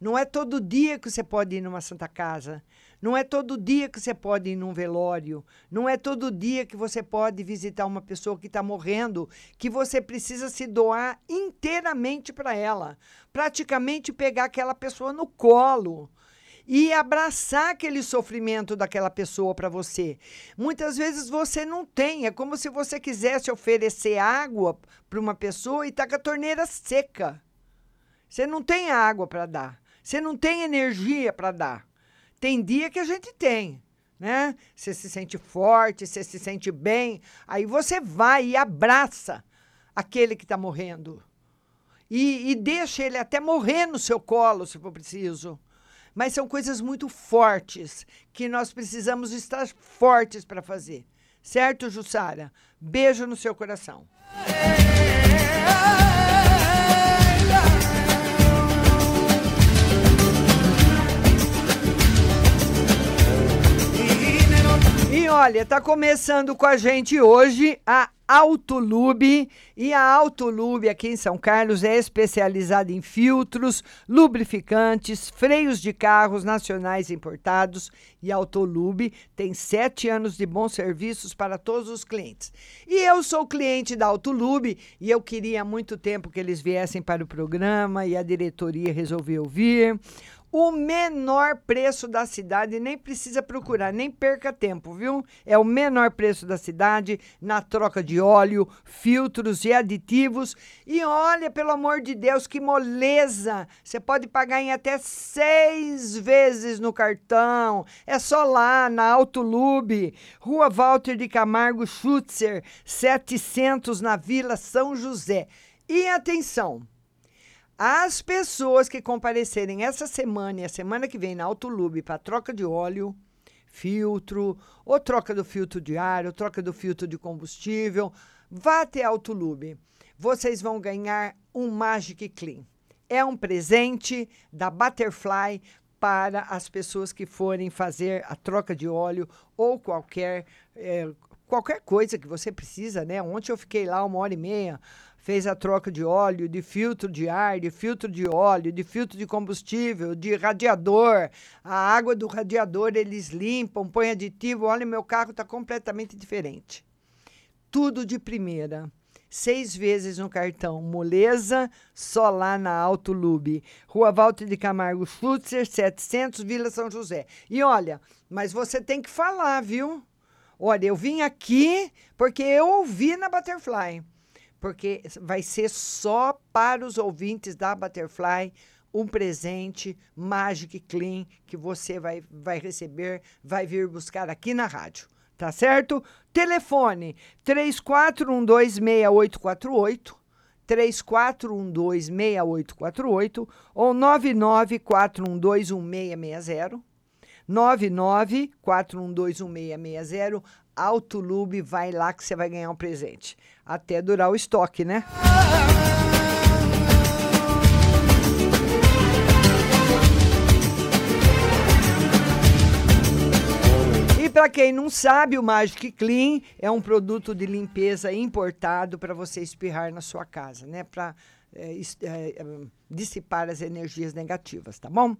Não é todo dia que você pode ir numa Santa Casa. Não é todo dia que você pode ir num velório. Não é todo dia que você pode visitar uma pessoa que está morrendo, que você precisa se doar inteiramente para ela. Praticamente pegar aquela pessoa no colo e abraçar aquele sofrimento daquela pessoa para você. Muitas vezes você não tem, é como se você quisesse oferecer água para uma pessoa e está com a torneira seca. Você não tem água para dar, você não tem energia para dar. Tem dia que a gente tem, né? Você se sente forte, você se sente bem, aí você vai e abraça aquele que está morrendo. E, e deixa ele até morrer no seu colo, se for preciso mas são coisas muito fortes que nós precisamos estar fortes para fazer. Certo, Jussara? Beijo no seu coração. E olha, tá começando com a gente hoje a Autolube. E a Autolube aqui em São Carlos é especializada em filtros, lubrificantes, freios de carros nacionais importados. E a Autolube tem sete anos de bons serviços para todos os clientes. E eu sou cliente da Autolube e eu queria há muito tempo que eles viessem para o programa e a diretoria resolveu vir. O menor preço da cidade, nem precisa procurar, nem perca tempo, viu? É o menor preço da cidade na troca de óleo, filtros e aditivos. E olha, pelo amor de Deus, que moleza! Você pode pagar em até seis vezes no cartão. É só lá na Autolube, Rua Walter de Camargo Schutzer, 700 na Vila São José. E atenção! As pessoas que comparecerem essa semana e a semana que vem na Autolube para troca de óleo, filtro, ou troca do filtro de ar, ou troca do filtro de combustível, vá até Autolube. Vocês vão ganhar um Magic Clean. É um presente da Butterfly para as pessoas que forem fazer a troca de óleo ou qualquer é, qualquer coisa que você precisa, né? Ontem eu fiquei lá uma hora e meia fez a troca de óleo, de filtro de ar, de filtro de óleo, de filtro de combustível, de radiador. A água do radiador eles limpam, põem aditivo. Olha, meu carro está completamente diferente. Tudo de primeira. Seis vezes no cartão, moleza, só lá na Autolube. Rua Walter de Camargo Schutzer, 700, Vila São José. E olha, mas você tem que falar, viu? Olha, eu vim aqui porque eu ouvi na Butterfly porque vai ser só para os ouvintes da Butterfly um presente Magic Clean que você vai, vai receber, vai vir buscar aqui na rádio. Tá certo? Telefone 34126848 34126848 ou 994121660 994121660 Autolube, vai lá que você vai ganhar um presente. Até durar o estoque, né? E para quem não sabe, o Magic Clean é um produto de limpeza importado para você espirrar na sua casa, né? Para é, é, dissipar as energias negativas, tá bom?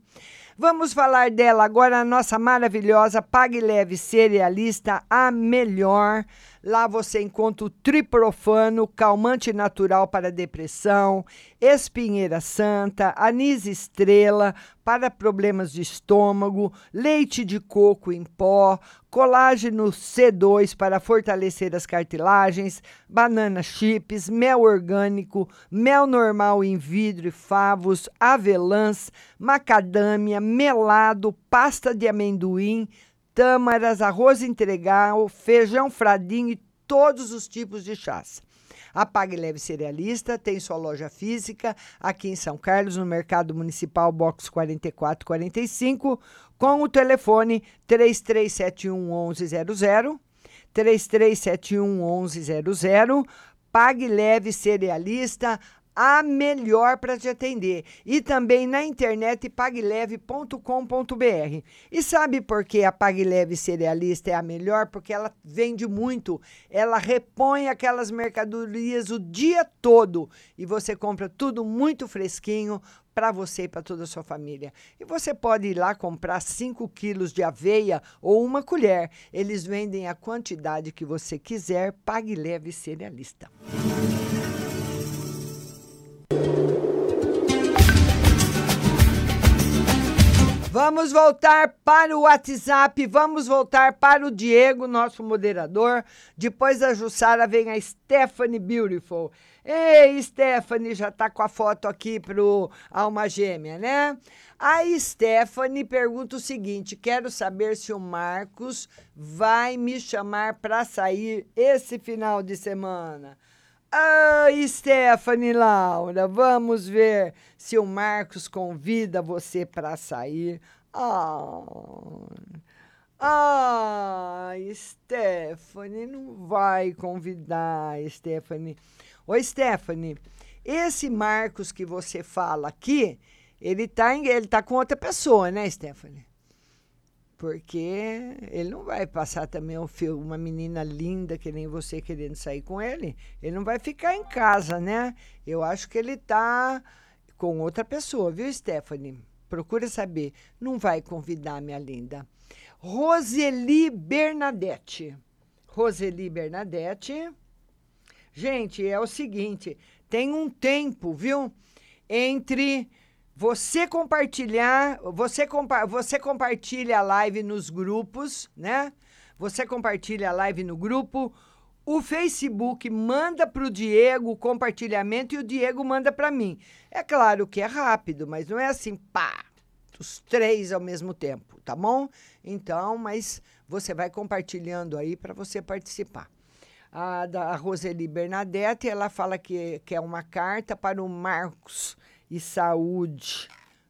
Vamos falar dela agora, a nossa maravilhosa Pague Leve Cerealista, a melhor. Lá você encontra o triprofano, calmante natural para depressão, espinheira santa, anis estrela para problemas de estômago, leite de coco em pó, colágeno C2 para fortalecer as cartilagens, banana chips, mel orgânico, mel normal em vidro e favos, avelãs, macadâmia, melado, pasta de amendoim, tâmaras, arroz integral, feijão fradinho e todos os tipos de chás. A Pague Leve Cerealista tem sua loja física aqui em São Carlos, no Mercado Municipal, box 4445, com o telefone 3371 1100, 3371 1100. Pague Leve Cerealista, a melhor para te atender. E também na internet pagleve.com.br. E sabe por que a Pagleve Cerealista é a melhor? Porque ela vende muito. Ela repõe aquelas mercadorias o dia todo e você compra tudo muito fresquinho para você e para toda a sua família. E você pode ir lá comprar 5 quilos de aveia ou uma colher. Eles vendem a quantidade que você quiser. Pague leve cerealista. Vamos voltar para o WhatsApp, vamos voltar para o Diego, nosso moderador. Depois da Jussara vem a Stephanie Beautiful. Ei, Stephanie, já tá com a foto aqui pro Alma Gêmea, né? A Stephanie pergunta o seguinte: quero saber se o Marcos vai me chamar para sair esse final de semana. Ah, Stephanie Laura, vamos ver se o Marcos convida você para sair. Ah, ah, Stephanie, não vai convidar, Stephanie. Ô, Stephanie, esse Marcos que você fala aqui, ele tá, em, ele tá com outra pessoa, né, Stephanie? Porque ele não vai passar também uma menina linda que nem você querendo sair com ele. Ele não vai ficar em casa, né? Eu acho que ele tá com outra pessoa, viu, Stephanie? Procura saber. Não vai convidar, minha linda. Roseli Bernadette. Roseli Bernadette. Gente, é o seguinte: tem um tempo, viu? Entre você compartilhar, você, compa você compartilha a live nos grupos, né? Você compartilha a live no grupo. O Facebook manda para o Diego o compartilhamento e o Diego manda para mim. É claro que é rápido, mas não é assim, pá, os três ao mesmo tempo, tá bom? Então, mas você vai compartilhando aí para você participar. A da a Roseli Bernadette, ela fala que, que é uma carta para o Marcos e saúde.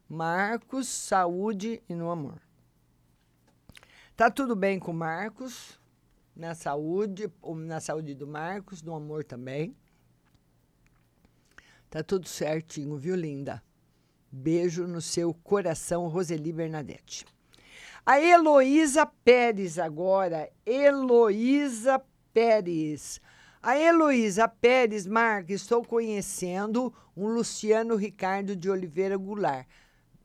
Marcos, saúde e no amor. Tá tudo bem com Marcos, na saúde, na saúde do Marcos, no amor também. Tá tudo certinho, viu, linda? Beijo no seu coração, Roseli Bernadette. A Heloísa Pérez agora. Heloísa Pérez. A Heloísa Pérez Marques, estou conhecendo um Luciano Ricardo de Oliveira Goulart.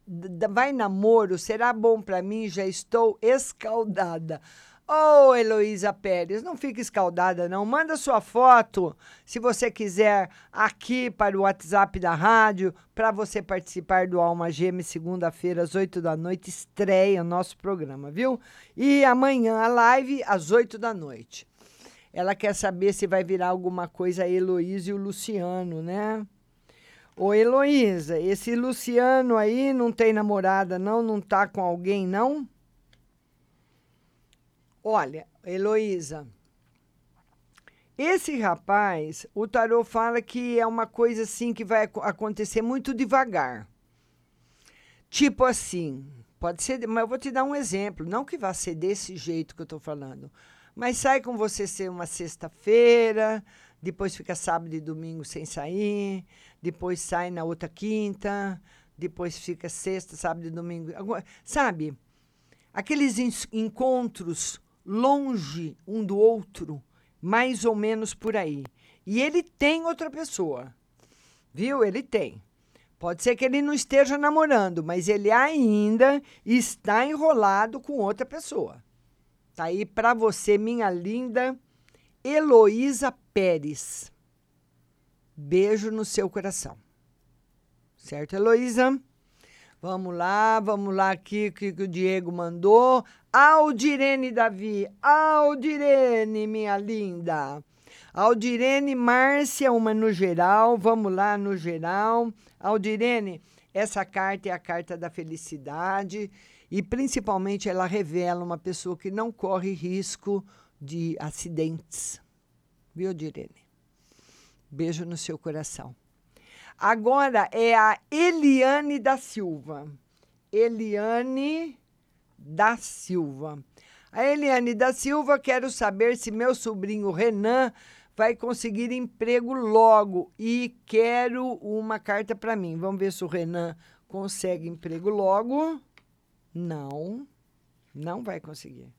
D vai namoro? Será bom para mim? Já estou escaldada. Ô, oh, Heloísa Pérez, não fique escaldada, não. Manda sua foto, se você quiser, aqui para o WhatsApp da rádio, para você participar do Alma Gêmea, segunda-feira, às 8 da noite, estreia o nosso programa, viu? E amanhã a live, às 8 da noite. Ela quer saber se vai virar alguma coisa a Heloísa e o Luciano, né? Ô, Heloísa, esse Luciano aí não tem namorada, não? Não tá com alguém, não? Olha, Heloísa, esse rapaz, o tarô fala que é uma coisa assim que vai acontecer muito devagar. Tipo assim, pode ser, mas eu vou te dar um exemplo, não que vá ser desse jeito que eu estou falando, mas sai com você ser uma sexta-feira, depois fica sábado e domingo sem sair, depois sai na outra quinta, depois fica sexta, sábado e domingo, sabe? Aqueles encontros longe um do outro, mais ou menos por aí. E ele tem outra pessoa. Viu? Ele tem. Pode ser que ele não esteja namorando, mas ele ainda está enrolado com outra pessoa. Tá aí para você, minha linda Heloísa Pérez. Beijo no seu coração. Certo, Heloísa? Vamos lá, vamos lá aqui o que, que o Diego mandou. Aldirene Davi, Aldirene, minha linda. Aldirene Márcia, uma no geral, vamos lá no geral. Aldirene, essa carta é a carta da felicidade e principalmente ela revela uma pessoa que não corre risco de acidentes. Viu, Aldirene? Beijo no seu coração. Agora é a Eliane da Silva. Eliane da Silva. A Eliane da Silva, quero saber se meu sobrinho Renan vai conseguir emprego logo e quero uma carta para mim. Vamos ver se o Renan consegue emprego logo. Não, não vai conseguir.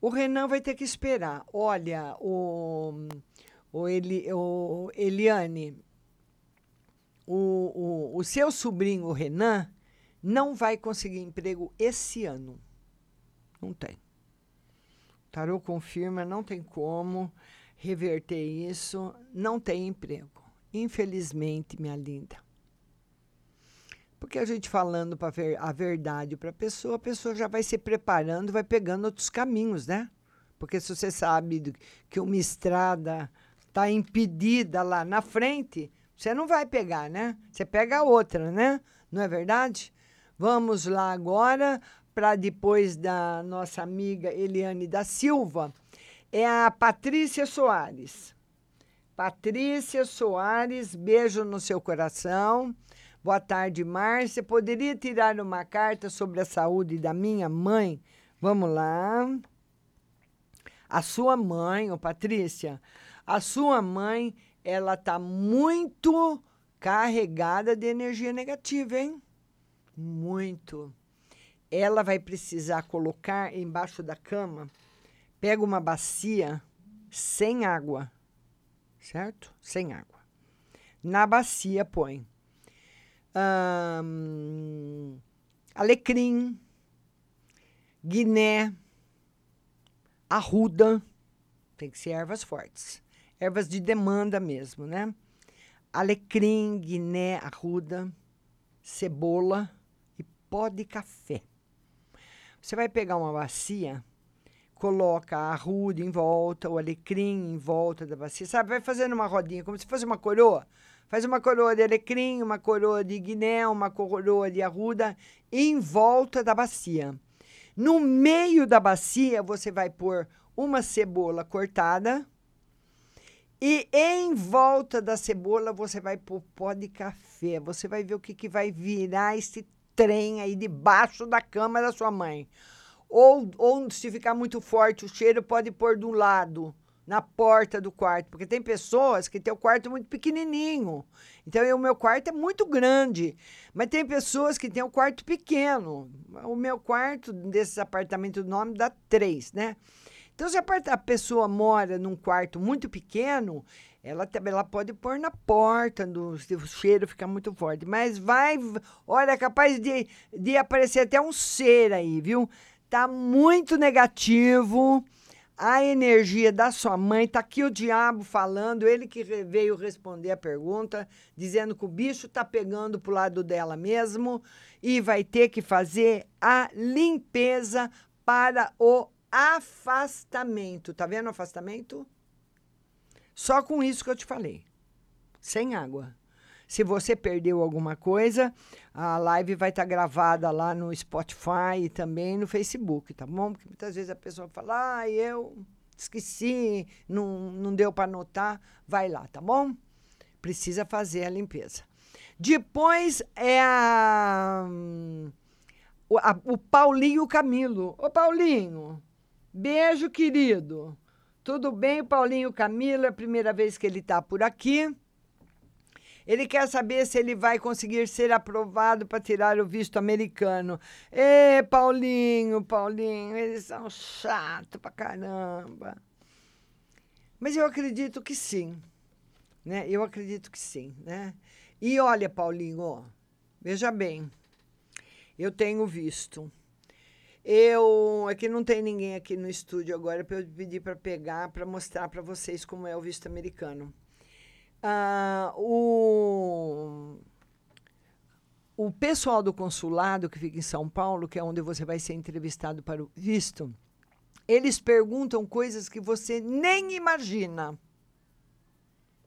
O Renan vai ter que esperar. Olha, o, o, Eli, o Eliane, o, o, o seu sobrinho Renan não vai conseguir emprego esse ano. Não tem. O tarô confirma, não tem como reverter isso, não tem emprego. Infelizmente, minha linda. Porque a gente falando para ver a verdade para a pessoa, a pessoa já vai se preparando, vai pegando outros caminhos, né? Porque se você sabe que uma estrada está impedida lá na frente, você não vai pegar, né? Você pega a outra, né? Não é verdade? Vamos lá agora para depois da nossa amiga Eliane da Silva. É a Patrícia Soares. Patrícia Soares, beijo no seu coração. Boa tarde, Márcia. Poderia tirar uma carta sobre a saúde da minha mãe? Vamos lá. A sua mãe, ô Patrícia, a sua mãe ela está muito carregada de energia negativa, hein? Muito. Ela vai precisar colocar embaixo da cama, pega uma bacia sem água, certo? Sem água. Na bacia põe alecrim, guiné, arruda, tem que ser ervas fortes ervas de demanda mesmo, né? Alecrim, guiné, arruda, cebola e pó de café. Você vai pegar uma bacia, coloca a arruda em volta, o alecrim em volta da bacia, sabe? Vai fazendo uma rodinha, como se fosse uma coroa. Faz uma coroa de alecrim, uma coroa de guiné, uma coroa de arruda em volta da bacia. No meio da bacia, você vai pôr uma cebola cortada. E em volta da cebola, você vai pôr pó de café. Você vai ver o que, que vai virar esse trem aí debaixo da cama da sua mãe. Ou, ou se ficar muito forte o cheiro, pode pôr do lado, na porta do quarto. Porque tem pessoas que têm o quarto muito pequenininho. Então, eu, o meu quarto é muito grande. Mas tem pessoas que têm o quarto pequeno. O meu quarto, desses apartamentos do nome, dá três, né? Então, se a, pessoa mora num quarto muito pequeno, ela, ela pode pôr na porta, do, se o cheiro ficar muito forte. Mas vai, olha, é capaz de, de aparecer até um ser aí, viu? Tá muito negativo a energia da sua mãe. Tá aqui o diabo falando, ele que veio responder a pergunta, dizendo que o bicho tá pegando pro lado dela mesmo e vai ter que fazer a limpeza para o afastamento. Tá vendo o afastamento? Só com isso que eu te falei. Sem água. Se você perdeu alguma coisa, a live vai estar tá gravada lá no Spotify e também no Facebook, tá bom? Porque muitas vezes a pessoa fala, ah, eu esqueci, não, não deu para anotar. Vai lá, tá bom? Precisa fazer a limpeza. Depois é a, o, a, o Paulinho Camilo. Ô, Paulinho, beijo, querido. Tudo bem, Paulinho Camilo? É a primeira vez que ele está por aqui. Ele quer saber se ele vai conseguir ser aprovado para tirar o visto americano. Ê, Paulinho, Paulinho, eles são chatos pra caramba. Mas eu acredito que sim. Né? Eu acredito que sim, né? E olha, Paulinho, veja bem. Eu tenho visto. Eu, é que não tem ninguém aqui no estúdio agora para eu pedir para pegar para mostrar para vocês como é o visto americano. Ah, o, o pessoal do consulado que fica em São Paulo, que é onde você vai ser entrevistado para o visto, eles perguntam coisas que você nem imagina.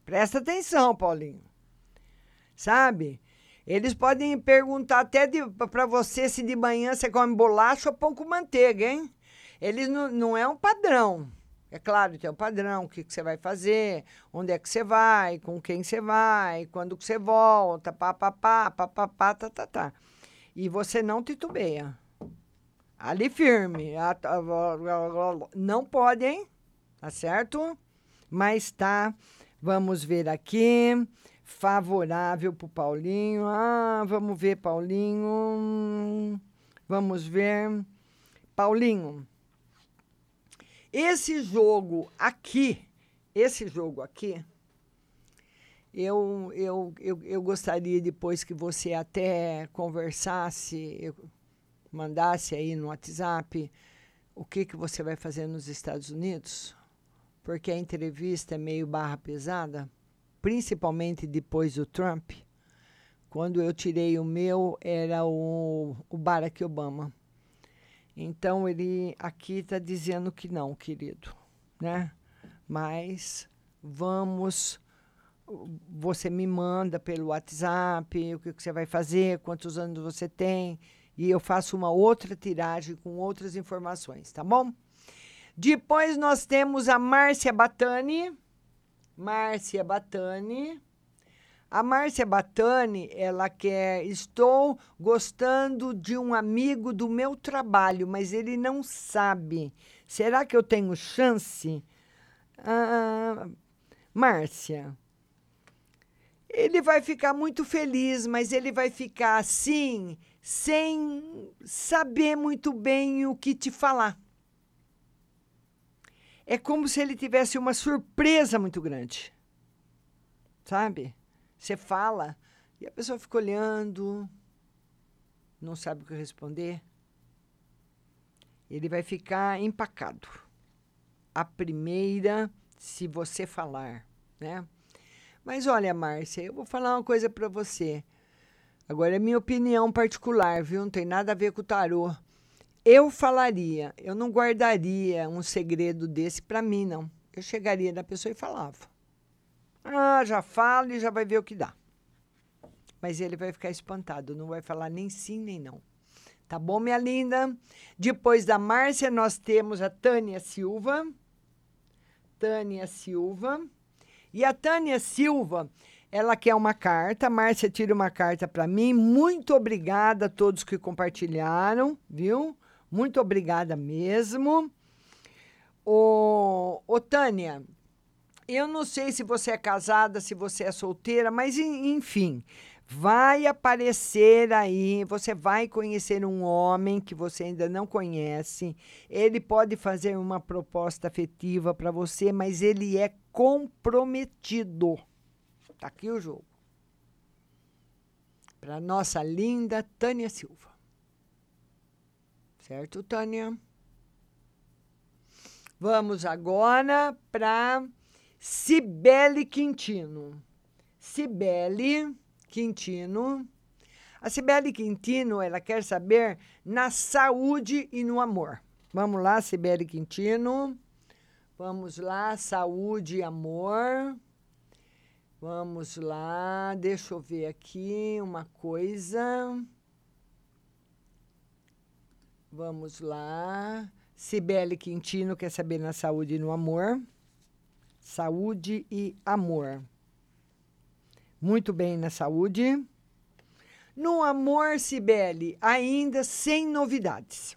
Presta atenção, Paulinho. Sabe? Eles podem perguntar até para você se de manhã você come bolacha ou pão com manteiga, hein? Eles não, não é um padrão. É claro, tem um padrão, o que, que você vai fazer, onde é que você vai, com quem você vai, quando que você volta, pá, pá, pá, pá, pá, pá, tá, tá, tá. E você não titubeia. Ali firme. Não pode, hein? Tá certo? Mas tá. Vamos ver aqui. Favorável pro Paulinho. Ah, vamos ver, Paulinho. Vamos ver. Paulinho. Esse jogo aqui, esse jogo aqui, eu, eu, eu, eu gostaria depois que você até conversasse, mandasse aí no WhatsApp o que, que você vai fazer nos Estados Unidos, porque a entrevista é meio barra pesada, principalmente depois do Trump. Quando eu tirei o meu, era o, o Barack Obama. Então ele aqui está dizendo que não, querido, né? Mas vamos, você me manda pelo WhatsApp o que, você vai fazer, quantos anos você tem, e eu faço uma outra tiragem com outras informações, tá bom? Depois nós temos a Márcia Batani. Márcia Batani. A Márcia Batani, ela quer. Estou gostando de um amigo do meu trabalho, mas ele não sabe. Será que eu tenho chance? Ah, Márcia, ele vai ficar muito feliz, mas ele vai ficar assim, sem saber muito bem o que te falar. É como se ele tivesse uma surpresa muito grande. Sabe? Você fala e a pessoa fica olhando, não sabe o que responder. Ele vai ficar empacado. A primeira, se você falar, né? Mas olha, Márcia, eu vou falar uma coisa para você. Agora é minha opinião particular, viu? Não tem nada a ver com o tarô. Eu falaria, eu não guardaria um segredo desse para mim, não. Eu chegaria na pessoa e falava. Ah, já fala e já vai ver o que dá. Mas ele vai ficar espantado, não vai falar nem sim nem não. Tá bom, minha linda? Depois da Márcia, nós temos a Tânia Silva. Tânia Silva. E a Tânia Silva, ela quer uma carta. Márcia, tira uma carta para mim. Muito obrigada a todos que compartilharam, viu? Muito obrigada mesmo. Ô, ô Tânia, eu não sei se você é casada, se você é solteira, mas en- enfim, vai aparecer aí, você vai conhecer um homem que você ainda não conhece. Ele pode fazer uma proposta afetiva para você, mas ele é comprometido. Tá aqui o jogo. Para nossa linda Tânia Silva. Certo, Tânia? Vamos agora para Cibele Quintino. Cibele Quintino. A Cibele Quintino, ela quer saber na saúde e no amor. Vamos lá, Cibele Quintino. Vamos lá, saúde e amor. Vamos lá, deixa eu ver aqui uma coisa. Vamos lá. Cibele Quintino quer saber na saúde e no amor. Saúde e amor. Muito bem na saúde. No amor, Cibele, ainda sem novidades.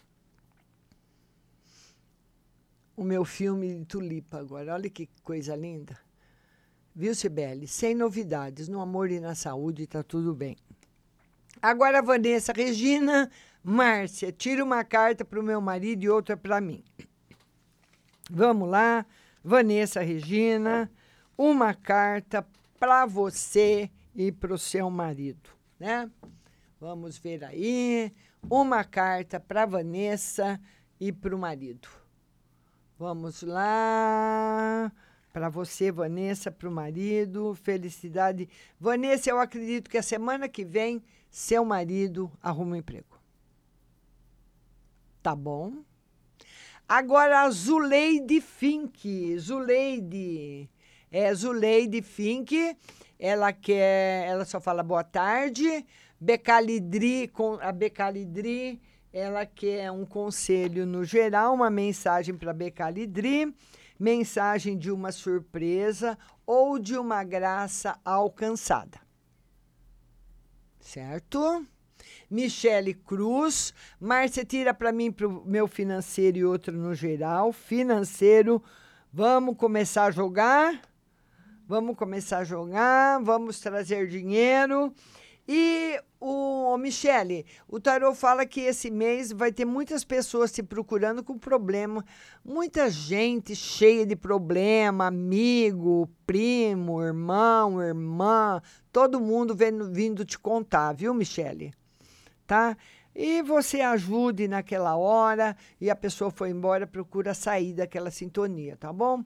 O meu filme de tulipa agora, olha que coisa linda. Viu, Cibele? Sem novidades. No amor e na saúde está tudo bem. Agora, Vanessa Regina, Márcia, tira uma carta para o meu marido e outra para mim. Vamos lá, Vanessa Regina, uma carta para você e para o seu marido, né? Vamos ver aí, uma carta para Vanessa e para o marido. Vamos lá. Para você, Vanessa, para o marido, felicidade. Vanessa, eu acredito que a semana que vem seu marido arruma um emprego. Tá bom? Agora a Zuleide Fink. Zuleide. É Zuleide Fink. Ela quer. Ela só fala boa tarde. Becalidri, com a Becalidri, ela quer um conselho no geral, uma mensagem para Becalidri, mensagem de uma surpresa ou de uma graça alcançada. Certo? Michele Cruz. Márcia, tira para mim para o meu financeiro e outro no geral. Financeiro, vamos começar a jogar. Vamos começar a jogar, vamos trazer dinheiro. E o Michele, o tarô fala que esse mês vai ter muitas pessoas te procurando com problema, muita gente cheia de problema, amigo, primo, irmão, irmã, todo mundo vendo, vindo te contar, viu, Michele? Tá? E você ajude naquela hora e a pessoa foi embora, procura sair daquela sintonia, tá bom?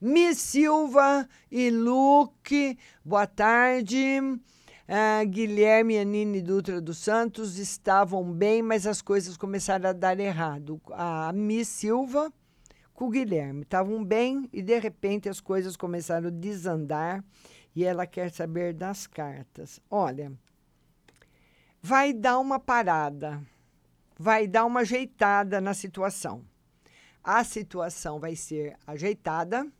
Miss Silva e Luke, boa tarde. Ah, Guilherme e Anine Dutra dos Santos estavam bem, mas as coisas começaram a dar errado. A Miss Silva com o Guilherme estavam bem e de repente as coisas começaram a desandar e ela quer saber das cartas. Olha, vai dar uma parada, vai dar uma ajeitada na situação. A situação vai ser ajeitada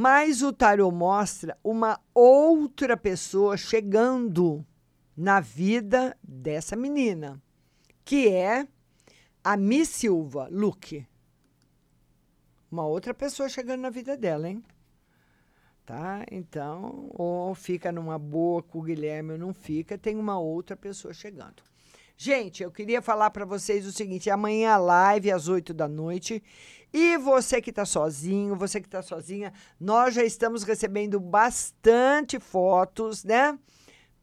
mas o tarô mostra uma outra pessoa chegando na vida dessa menina, que é a Miss Silva, Luke. Uma outra pessoa chegando na vida dela, hein? Tá? Então, ou fica numa boa com o Guilherme ou não fica, tem uma outra pessoa chegando. Gente, eu queria falar para vocês o seguinte: amanhã live às 8 da noite. E você que está sozinho, você que está sozinha, nós já estamos recebendo bastante fotos, né?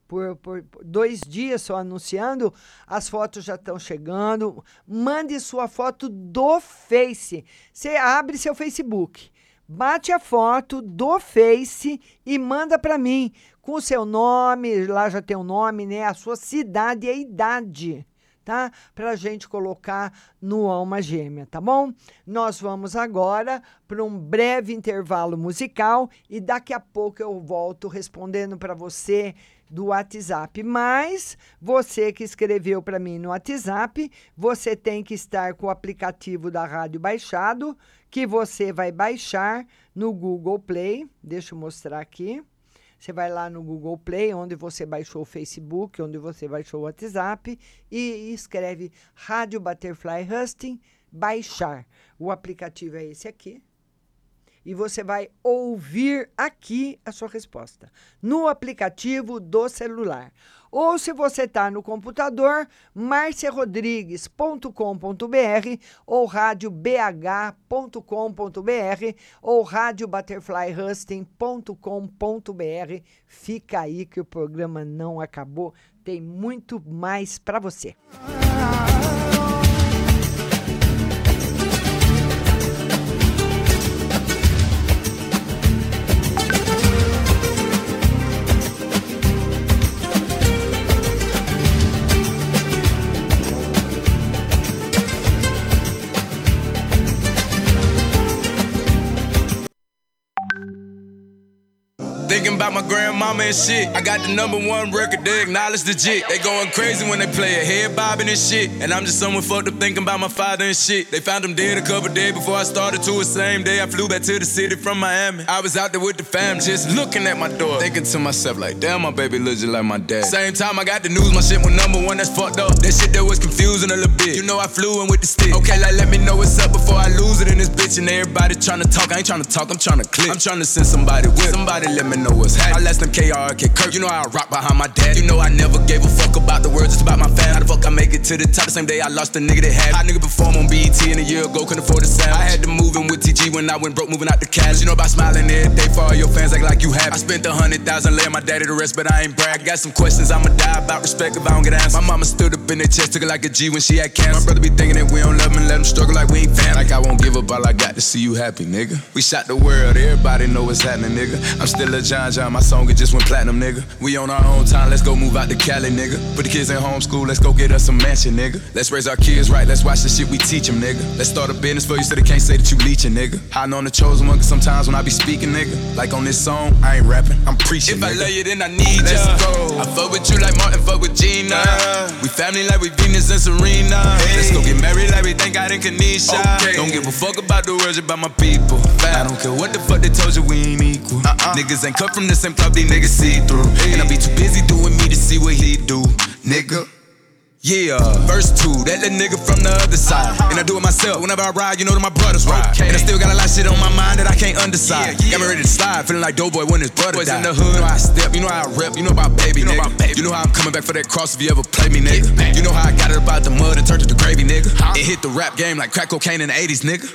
Por, por, por dois dias só anunciando, as fotos já estão chegando. Mande sua foto do Face. Você abre seu Facebook. Bate a foto do Face e manda para mim com o seu nome, lá já tem o nome, né? A sua cidade e a idade, tá? Para a gente colocar no Alma Gêmea, tá bom? Nós vamos agora para um breve intervalo musical e daqui a pouco eu volto respondendo para você do WhatsApp. Mas você que escreveu para mim no WhatsApp, você tem que estar com o aplicativo da rádio baixado, que você vai baixar no Google Play. Deixa eu mostrar aqui. Você vai lá no Google Play, onde você baixou o Facebook, onde você baixou o WhatsApp, e escreve Rádio Butterfly Husting, baixar. O aplicativo é esse aqui. E você vai ouvir aqui a sua resposta, no aplicativo do celular. Ou se você está no computador, marciarodrigues.com.br ou radiobh.com.br ou radiobutterflyhusting.com.br. Fica aí que o programa não acabou, tem muito mais para você. Thinking about my grandmama and shit. I got the number one record, they acknowledge the jit. They going crazy when they play it, head bobbing and shit. And I'm just someone fucked up thinking about my father and shit. They found him dead a couple days before I started to the same day. I flew back to the city from Miami. I was out there with the fam, just looking at my door. Thinking to myself, like, damn, my baby looks just like my dad. Same time I got the news, my shit was number one, that's fucked up. That shit that was confusing a little bit. You know I flew in with the stick. Okay, like let me know what's up before I lose it in this bitch. And everybody trying to talk. I ain't trying to talk, I'm trying to click. I'm trying to send somebody with. Somebody let me know I less them KRK Kirk. You know how I rock behind my dad. You know I never gave a fuck about the words, it's about my fan. How the fuck I make it to the top the same day I lost a nigga that had. How nigga perform on BET and a year ago couldn't afford a sound. I had to move in with TG when I went broke, moving out the cash. You know about smiling every day for all your fans, act like you have. I spent a hundred thousand laying my daddy to rest, but I ain't brag. Got some questions I'ma die about respect if I don't get answered. My mama stood up in the chest, took it like a G when she had cancer. My brother be thinking that we don't love him and let him struggle like we ain't fan. Like I won't give up all I got to see you happy, nigga. We shot the world, everybody know what's happening, nigga. I'm still a John John, my song it just went platinum, nigga. We on our own time, let's go move out to Cali, nigga. Put the kids in homeschool, let's go get us a mansion, nigga. Let's raise our kids right, let's watch the shit we teach them, nigga. Let's start a business for you so they can't say that you leeching, nigga. Hiding on the chosen one, cause sometimes when I be speaking, nigga. Like on this song, I ain't rapping, I'm preaching. If I love you, then I need let's ya. Go. I fuck with you like Martin, fuck with Gina. We family like we Venus and Serena. Hey. Let's go get married like we thank God in Kanisha. Okay. Don't give a fuck about the words about my people. I don't care what the fuck they told you, we ain't equal. Uh-uh. Niggas ain't cut from the same club, these niggas see through. And I be too busy doing me to see what he do, nigga. Yeah, verse two, that little nigga from the other side. And I do it myself whenever I ride, you know that my brothers ride. Okay. And I still got a lot of shit on my mind that I can't undecide. Yeah, yeah. Got me ready to slide, feeling like Doughboy when his brother Boys died. in the hood, you know how I step, you know how I rep, you know about baby, you know nigga. Baby. You know how I'm coming back for that cross if you ever play me, nigga. Yeah, you know how I got it about the mud and turned it to gravy, nigga. Huh? It hit the rap game like crack cocaine in the 80s, nigga.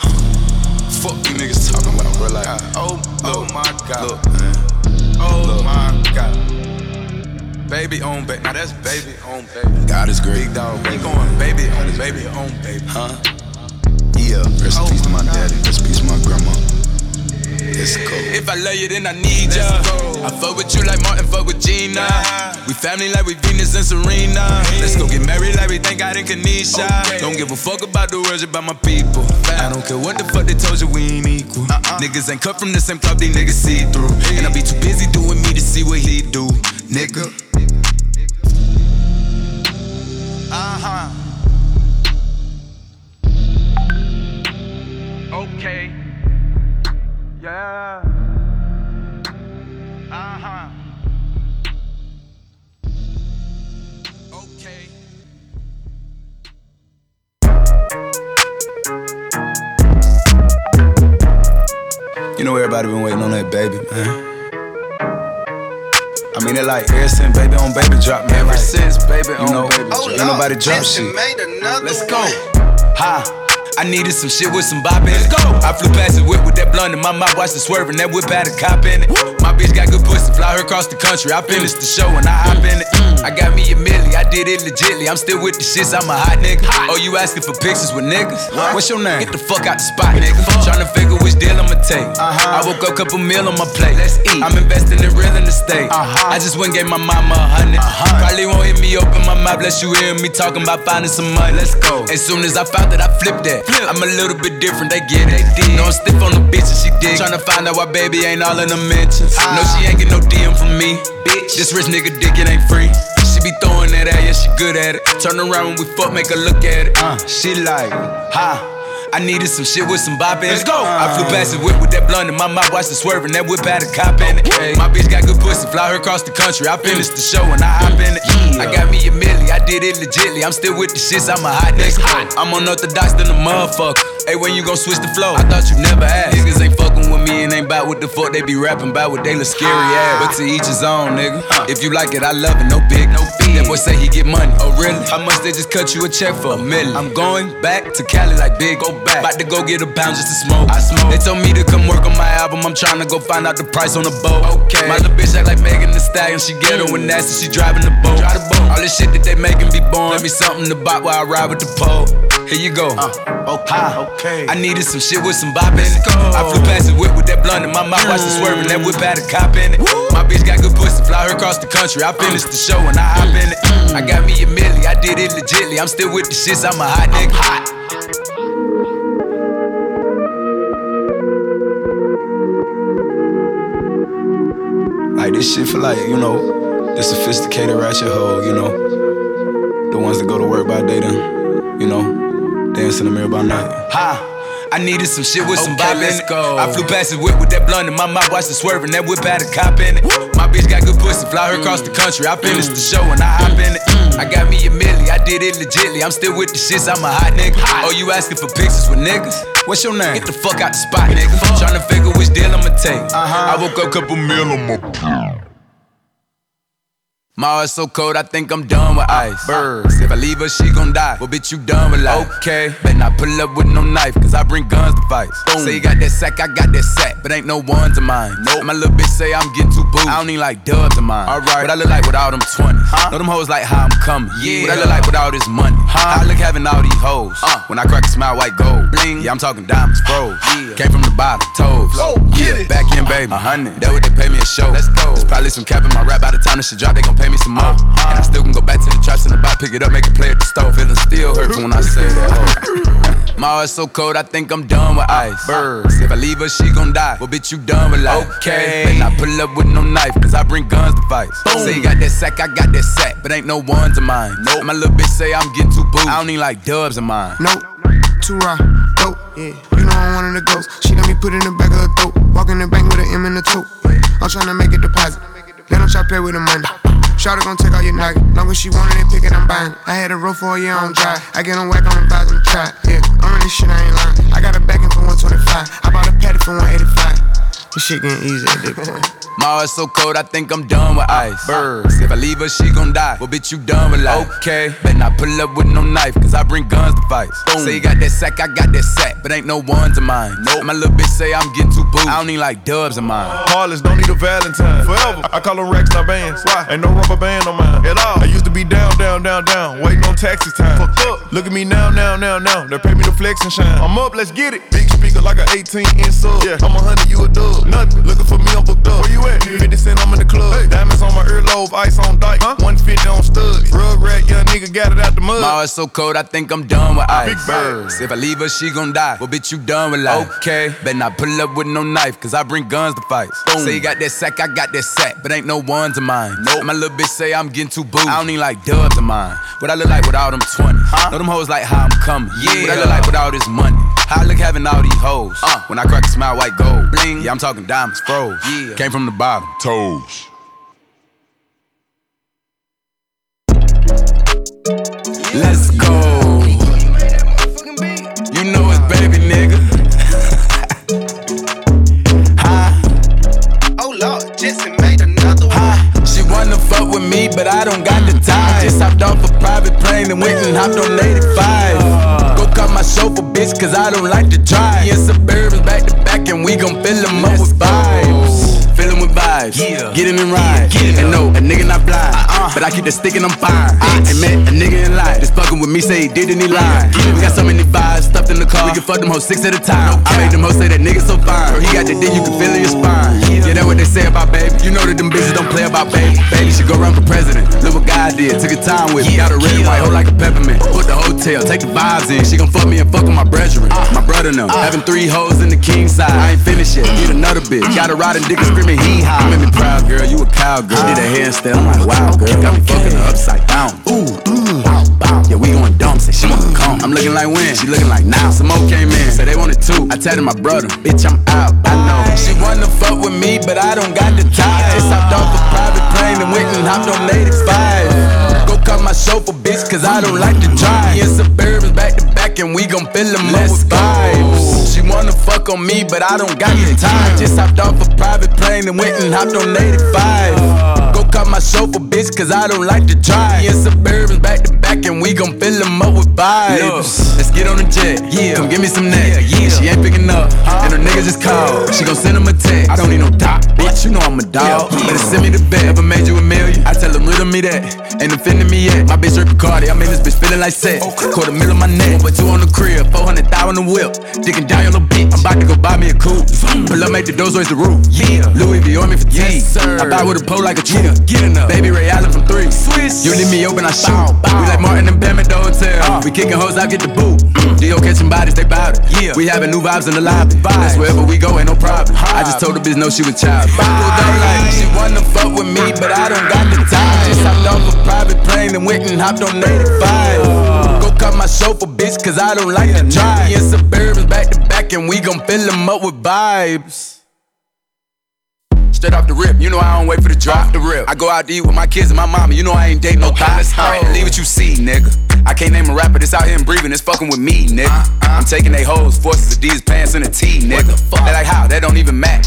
Fuck you niggas talking about, bro. Like, oh, oh my god. Look, man. Oh look. my god. Baby on baby. Now that's baby on baby. God is great. Big dog. We going baby on baby on baby. Huh? Yeah. Rest in oh peace to my oh daddy. Rest in peace to my grandma. Let's go. If I love you, then I need ya. I fuck with you like Martin fuck with Gina. We family like we Venus and Serena. Let's go get married like we thank God in Kanisha. Don't give a fuck about the words about my people. I don't care what the fuck they told you, we ain't equal. Niggas ain't cut from the same club, these niggas see through. And I be too busy doing me to see what he do, nigga. Uh huh. Okay. Yeah. Uh huh. Okay. You know everybody been waiting on that baby, man. I mean it like ever since baby on baby drop, man. Ever like, since baby on you know, baby drop. Ain't nobody drop shit. Let's go. Ha. I needed some shit with some bop in it. Go. I flew past the whip with that blunt in my mouth, watched it swerving. That whip had a cop in it. My bitch got good pussy, fly her across the country. I finished the show and I hop in it. I got me a milli, I did it legitly. I'm still with the shits, I'm a hot nigga. Oh, you asking for pictures with niggas? What's your name? Get the fuck out the spot, nigga. Tryna figure which deal I'ma take. Uh-huh. I woke up, couple meal on my plate. Let's eat. I'm investing in real estate. Uh-huh. I just went and gave my mama a 100 uh-huh. Probably won't hear me open my mouth, bless you hear me talking about finding some money. Let's go. As soon as I found that, I flipped that. I'm a little bit different, they get it. No, I'm stiff on the bitch and she dig. Tryna find out why baby ain't all in the mentions. No, she ain't get no DM from me. Bitch, this rich nigga dick, it ain't free. She be throwing that at, yeah, she good at it. Turn around when we fuck, make her look at it. Uh, she like, ha. I needed some shit with some bop in it. Let's go. I flew past the whip with that blunt in my mouth, watched it swerving. That whip had a cop in it. My bitch got good pussy, fly her across the country. I finished the show and I hop in it. I got me a milli, I did it legitly. I'm still with the shits, I'm a hot nigga. I'm unorthodox than a motherfucker. Hey, when you gon' switch the flow? I thought you never asked. Niggas ain't fucking with ain't bout what the fuck they be rapping about what they look scary ass. But to each his own, nigga. If you like it, I love it, no big, no big. That boy say he get money. Oh, really? How much they just cut you a check for? A million. I'm going back to Cali like big, go back. About to go get a pound just to smoke. I smoke. They told me to come work on my album. I'm trying to go find out the price on the boat. Okay. My little bitch act like Megan the Stallion. She ghetto and nasty. She driving the boat. Drive the boat. All this shit that they making be born. Let me something to buy while I ride with the pole. Here you go. Uh, okay, okay. I needed some shit with some bop in it. I flew past the whip with that blunt in my mouth, watched it swerving. That whip had a cop in it. My bitch got good pussy, fly her across the country. I finished the show and I hop in it. I got me a milli, I did it legitly. I'm still with the shits, I'm a hot nigga. hot. Like this shit for like, you know, the sophisticated ratchet hoe, you know. The ones that go to work by day then, you know, dance in the mirror by night. Ha! I needed some shit with some Okay, bop in let's it. go. I flew past the whip with that blunt in my mouth, watched it swerving. That whip had a cop in it. My bitch got good pussy, fly her across the country. I finished the show and I hop in it. I got me a milli, I did it legitly. I'm still with the shits, I'm a hot nigga. Oh, you asking for pictures with niggas? What's your name? Get the fuck out the spot, nigga. to figure which deal I'ma take. Uh-huh. I woke up, couple meal on my my heart's so cold, I think I'm done with ice. Birds, if I leave her, she gon' die. Well, bitch, you done with life. Okay, better not pull up with no knife, cause I bring guns to fight. Say you got that sack, I got that sack, but ain't no ones of mine. Nope. My little bitch say I'm getting too booed. I don't need like dubs of mine. Alright, what I look like with all them 20s. Know them hoes like how I'm coming. Yeah. What I look like with all this money. How I look having all these hoes. Uh. When I crack a smile, white gold. Bling. Yeah, I'm talking diamonds, froze. Came from the bottom, toes. Oh, yeah, back in, baby. A hundred. That what they pay me a show. Let's go. There's probably some cap in my rap by the time this shit drop, they gon' pay me some more. And I still can go back to the traps in the back, pick it up, make it play at the stove. Feeling still hurts when I say that. My heart's so cold, I think I'm done with ice. Birds, if I leave her, she gon' die. Well, bitch, you done with life. Okay. And I pull up with no knife, cause I bring guns to fight. Say you got that sack, I got that sack, but ain't no ones of mine. Nope. My little bitch say I'm getting too booed. I don't need like dubs of mine. Nope, too raw, dope, yeah. You know I'm one of the ghosts. She let me put in the back of her throat. Walk in the bank with an M in the tote. I'm tryna make a deposit. Let them try pay with the money. Shawty gon' take all your nugget. Long as she wanted it, pick it, I'm buying. I had a roll for a year on dry. I get on whack on the vibes try. Yeah, I'm really shit, I ain't lying. I got a backing for 125. I bought a patty for 185. This shit getting easy at this point. My heart's so cold, I think I'm done with ice. Birds, if I leave her, she gon' die. Well, bitch, you done with life. Okay, better not pull up with no knife, cause I bring guns to fight. Say you got that sack, I got that sack, but ain't no ones of mine. Nope. My little bitch say I'm getting too booed. I don't need like dubs of mine. Heartless, don't need a Valentine. Forever. I call them racks, not bands. Why? Ain't no rubber band on mine. At all. I used to be down, down, down, down. Waiting on taxi time. Fucked up. Look at me now, now, now, now. They pay me to flex and shine. I'm up, let's get it. Big speaker like an 18 inch sub. Yeah. I'm a hundred, you a dub. Nothing. Looking for me, I'm booked up. Where you at? 50 cent, I'm in the club. Diamonds on my earlobe, ice on dyke. Huh? 150 on studs. Rug rat, young nigga got it out the mud. My heart's so cold, I think I'm done with ice. Big Birds, if I leave her, she gon' die. Well, bitch, you done with life. Okay, better not pull up with no knife, cause I bring guns to fight. Say you got that sack, I got that sack, but ain't no ones of mine. Nope. My little bitch say I'm getting too booed. I don't need like dubs of mine. What I look like with all them 20s. Know them hoes like how I'm coming. Yeah. What I look like with all this money. How I look having all these hoes. Uh. When I crack a smile, white gold. Bling. Yeah, I'm talking diamonds, froze. Yeah. Came from the bottom. Toes. Let's go. You know it's baby, nigga. Oh Lord, Jesse made another one. She wanna fuck with me, but I don't got the time. Just hopped off a private plane and went and hopped on 85. Go my chauffeur, bitch. bitch, cause I don't like to drive. Me and Suburbans back to back, and we gon' fill them up with vibes. With vibes, get in and ride. and no, a nigga not blind, uh-uh. but I keep the stick and I'm fine. Uh-uh. I met a nigga in line, just fucking with me, say he did and he lied. We got so many vibes stuffed in the car, we can fuck them hoes six at a time. I made them hoes say that nigga so fine, he got the dick you can feel in your spine. Yeah, that's what they say about baby. You know that them bitches don't play about baby. Baby should go run for president. Look what God did, took his time with me. Got a red and white hoe like a peppermint. Put the hotel, take the vibes in. She gon' fuck me and fuck with my brethren. Uh. My brother them, uh. having three hoes in the king side. I ain't finished yet, Get another bitch. Uh. Got a riding dick and screaming hee haw. Make me proud, girl, you a cowgirl. Did a handstand, I'm like, wow, girl. Got me fucking her upside down. Ooh, ooh, bow, bow. Yeah, we going dumb, say she wanna come. I'm looking like when, she looking like now. Some more came in, say they wanted two. I tell my brother, bitch, I'm out. I know. She wanna fuck with me, but I don't got the time. Just hopped off a private plane and went and hopped on 85. Go cut my chauffeur, bitch, cause I don't like to drive. Me and Suburbans back to back, and we gon' fill them up with vibes. She wanna fuck on me, but I don't got the time. Just hopped off a private plane and went and hopped on 85. Go cut my chauffeur, bitch, cause I don't like to drive. Me and Suburbans back to back, and we gon' fill them up with vibes. Let's get on the jet, yeah. Come give me some neck, yeah. yeah. She ain't picking up, and her niggas just called. She gon' send him a text. I don't need no doc, bitch. You know I'm a dog. Yeah, Better send me the bet. Ever made you a million? I tell them of me that. Ain't offending me yet. My bitch Rick Cardi. I made this bitch feeling like sex. Quarter middle of my neck. But two on the crib. 400 thou on the whip. Digging down your little bitch. I'm about to go buy me a coupe. Pull up, make the doors raise the roof. Yeah. Louis V on me for. Yes, sir. I buy with a pole like a tree. Get enough. Baby Ray Allen from three. Swiss. You leave me open, I shoot. We like Martin and Bam at the hotel. We kicking hoes out, get the boot. Dio catching bodies, they bout it. Yeah. We having new vibes in the lobby. That's wherever we go, ain't no problem. I just told the bitch no, she was child. Like, she wanna fuck with me, but I don't got the time. Just hopped off a private plane and went and hopped on 85. Go cut my chauffeur, bitch, cause I don't like to drive. Me and Suburbans back to back, and we gon' fill them up with vibes. Straight off the rip, you know I don't wait for the drop. The rip. I go out to eat with my kids and my mama, you know I ain't dating no thoughts. Alright, leave what you see, nigga. I can't name a rapper that's out here and breathing, it's fucking with me, nigga. I'm taking they hoes, forces Adidas pants and a tee, nigga. They like how? That don't even match.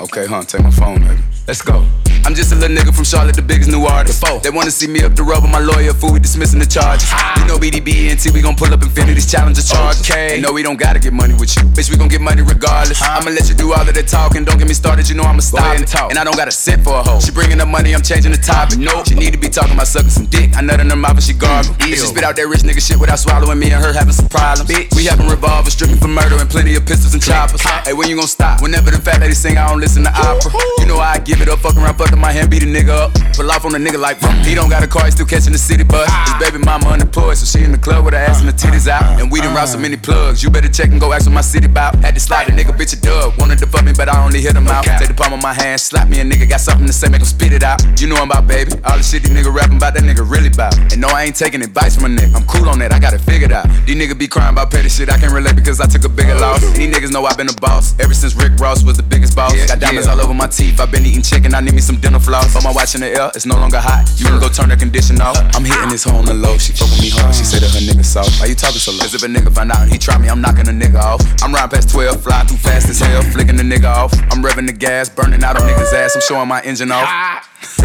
Okay, huh? Take my phone, baby. Let's go. I'm just a little nigga from Charlotte, the biggest new artist. They wanna see me up the road with my lawyer, fool, we dismissing the charges. You know BDB and T, we gon' pull up Infinity's challenge charge. Okay. And no, we don't gotta get money with you. Bitch, we gon' get money regardless. I'ma let you do all of that talking, don't get me started, you know I'ma stop and talk. And I don't got a cent for a hoe. She bringing up money, I'm changing the topic. No, she need to be talking about sucking some dick. I nut in her mouth and she gargle. Bitch, she spit out that rich nigga shit without swallowing me and her having some problems. Bitch, we having revolvers, stripping for murder and plenty of pistols and choppers. Hey, when you gon' stop? Whenever the fat lady sing, I don't listen to opera. You know I give it up, fuck around, fuck up my hand, beat a nigga up. Pull off on a nigga like, he don't got a car, he still catching the city bus. His baby mama unemployed, so she in the club with her ass and her titties out. And we done route so many plugs, you better check and go ask what my city bout. Had to slide a nigga, bitch a dub. Wanted to fuck me, but I only hit him out. Take the palm of my hand, slap me a nigga, got something to say, make him spit it out. You know I'm about, baby. All the shit these nigga rapping about, that nigga really bout. And no, I ain't taking advice from a nigga. I'm cool on that, I got it figured out. These niggas be crying about petty shit, I can't relate because I took a bigger loss. And these niggas know I've been a boss. Ever since Rick Ross was the biggest boss. got diamonds all over my teeth, I've been eating chicken, I need me some dinner floss. Put my watch in the air, it's no longer hot. You can go turn the condition off. I'm hitting this hoe on the low, she fuck with me hard. She said that her nigga soft. Why you talking so low? Cause if a nigga find out and he try me, I'm knocking a nigga off. I'm riding past 12, fly too fast as hell, flicking the nigga off. I'm revving the gas, burning out on niggas' ass, I'm showing my engine off.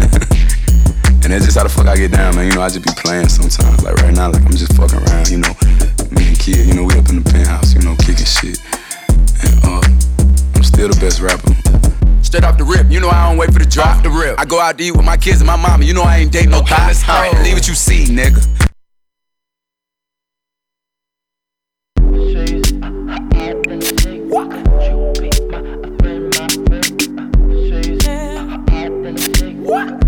and that's just how the fuck I get down, man. You know, I just be playing sometimes. Like right now, like I'm just fucking around, you know. Me and Kid, you know, we up in the penthouse, you know, kicking shit. And uh, still the best rapper. Straight off the rip, you know I don't wait for the drop. The rip. I go out to eat with my kids and my mama, you know I ain't dating no thoughts. Alright, leave what you see, nigga. Can't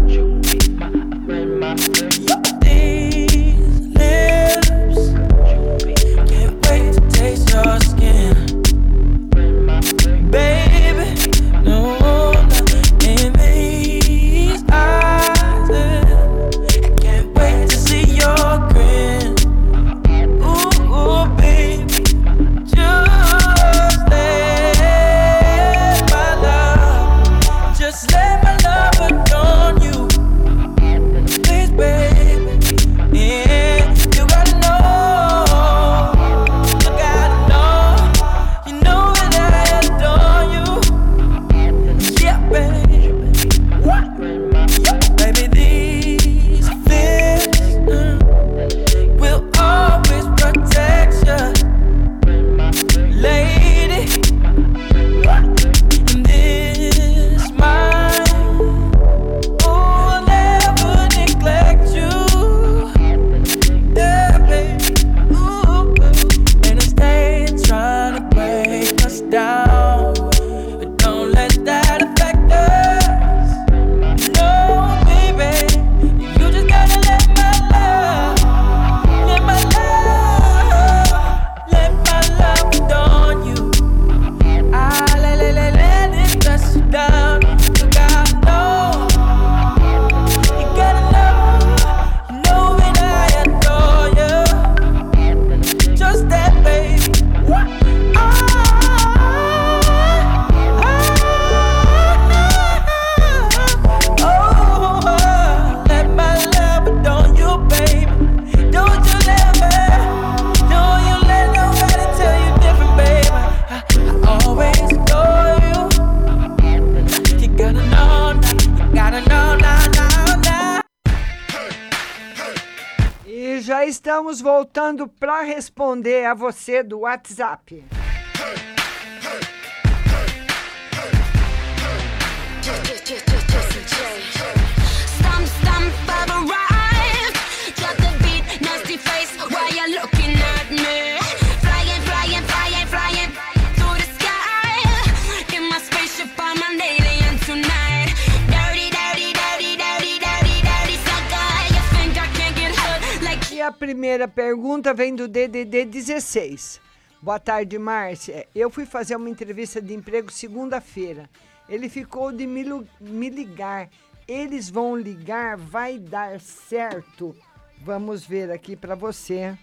like E a primeira pergunta vem do DDD 16. Boa tarde, Márcia. Eu fui fazer uma entrevista de emprego segunda-feira. Ele ficou de me, me ligar. Eles vão ligar, vai dar certo. Vamos ver aqui para você.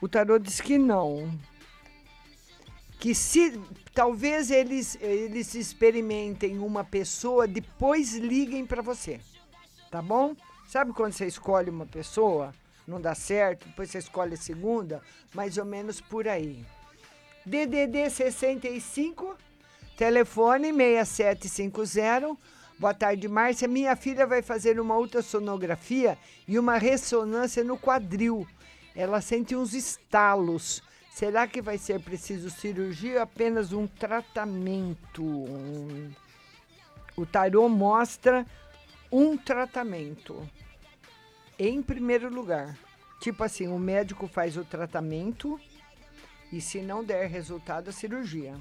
O tarô diz que não. Que se talvez eles eles experimentem uma pessoa, depois liguem para você. Tá bom? Sabe quando você escolhe uma pessoa, não dá certo, depois você escolhe a segunda, mais ou menos por aí. DDD 65 Telefone 6750. Boa tarde, Márcia. Minha filha vai fazer uma ultrassonografia e uma ressonância no quadril. Ela sente uns estalos. Será que vai ser preciso cirurgia ou apenas um tratamento? O tarô mostra um tratamento. Em primeiro lugar. Tipo assim, o médico faz o tratamento e se não der resultado, a cirurgia.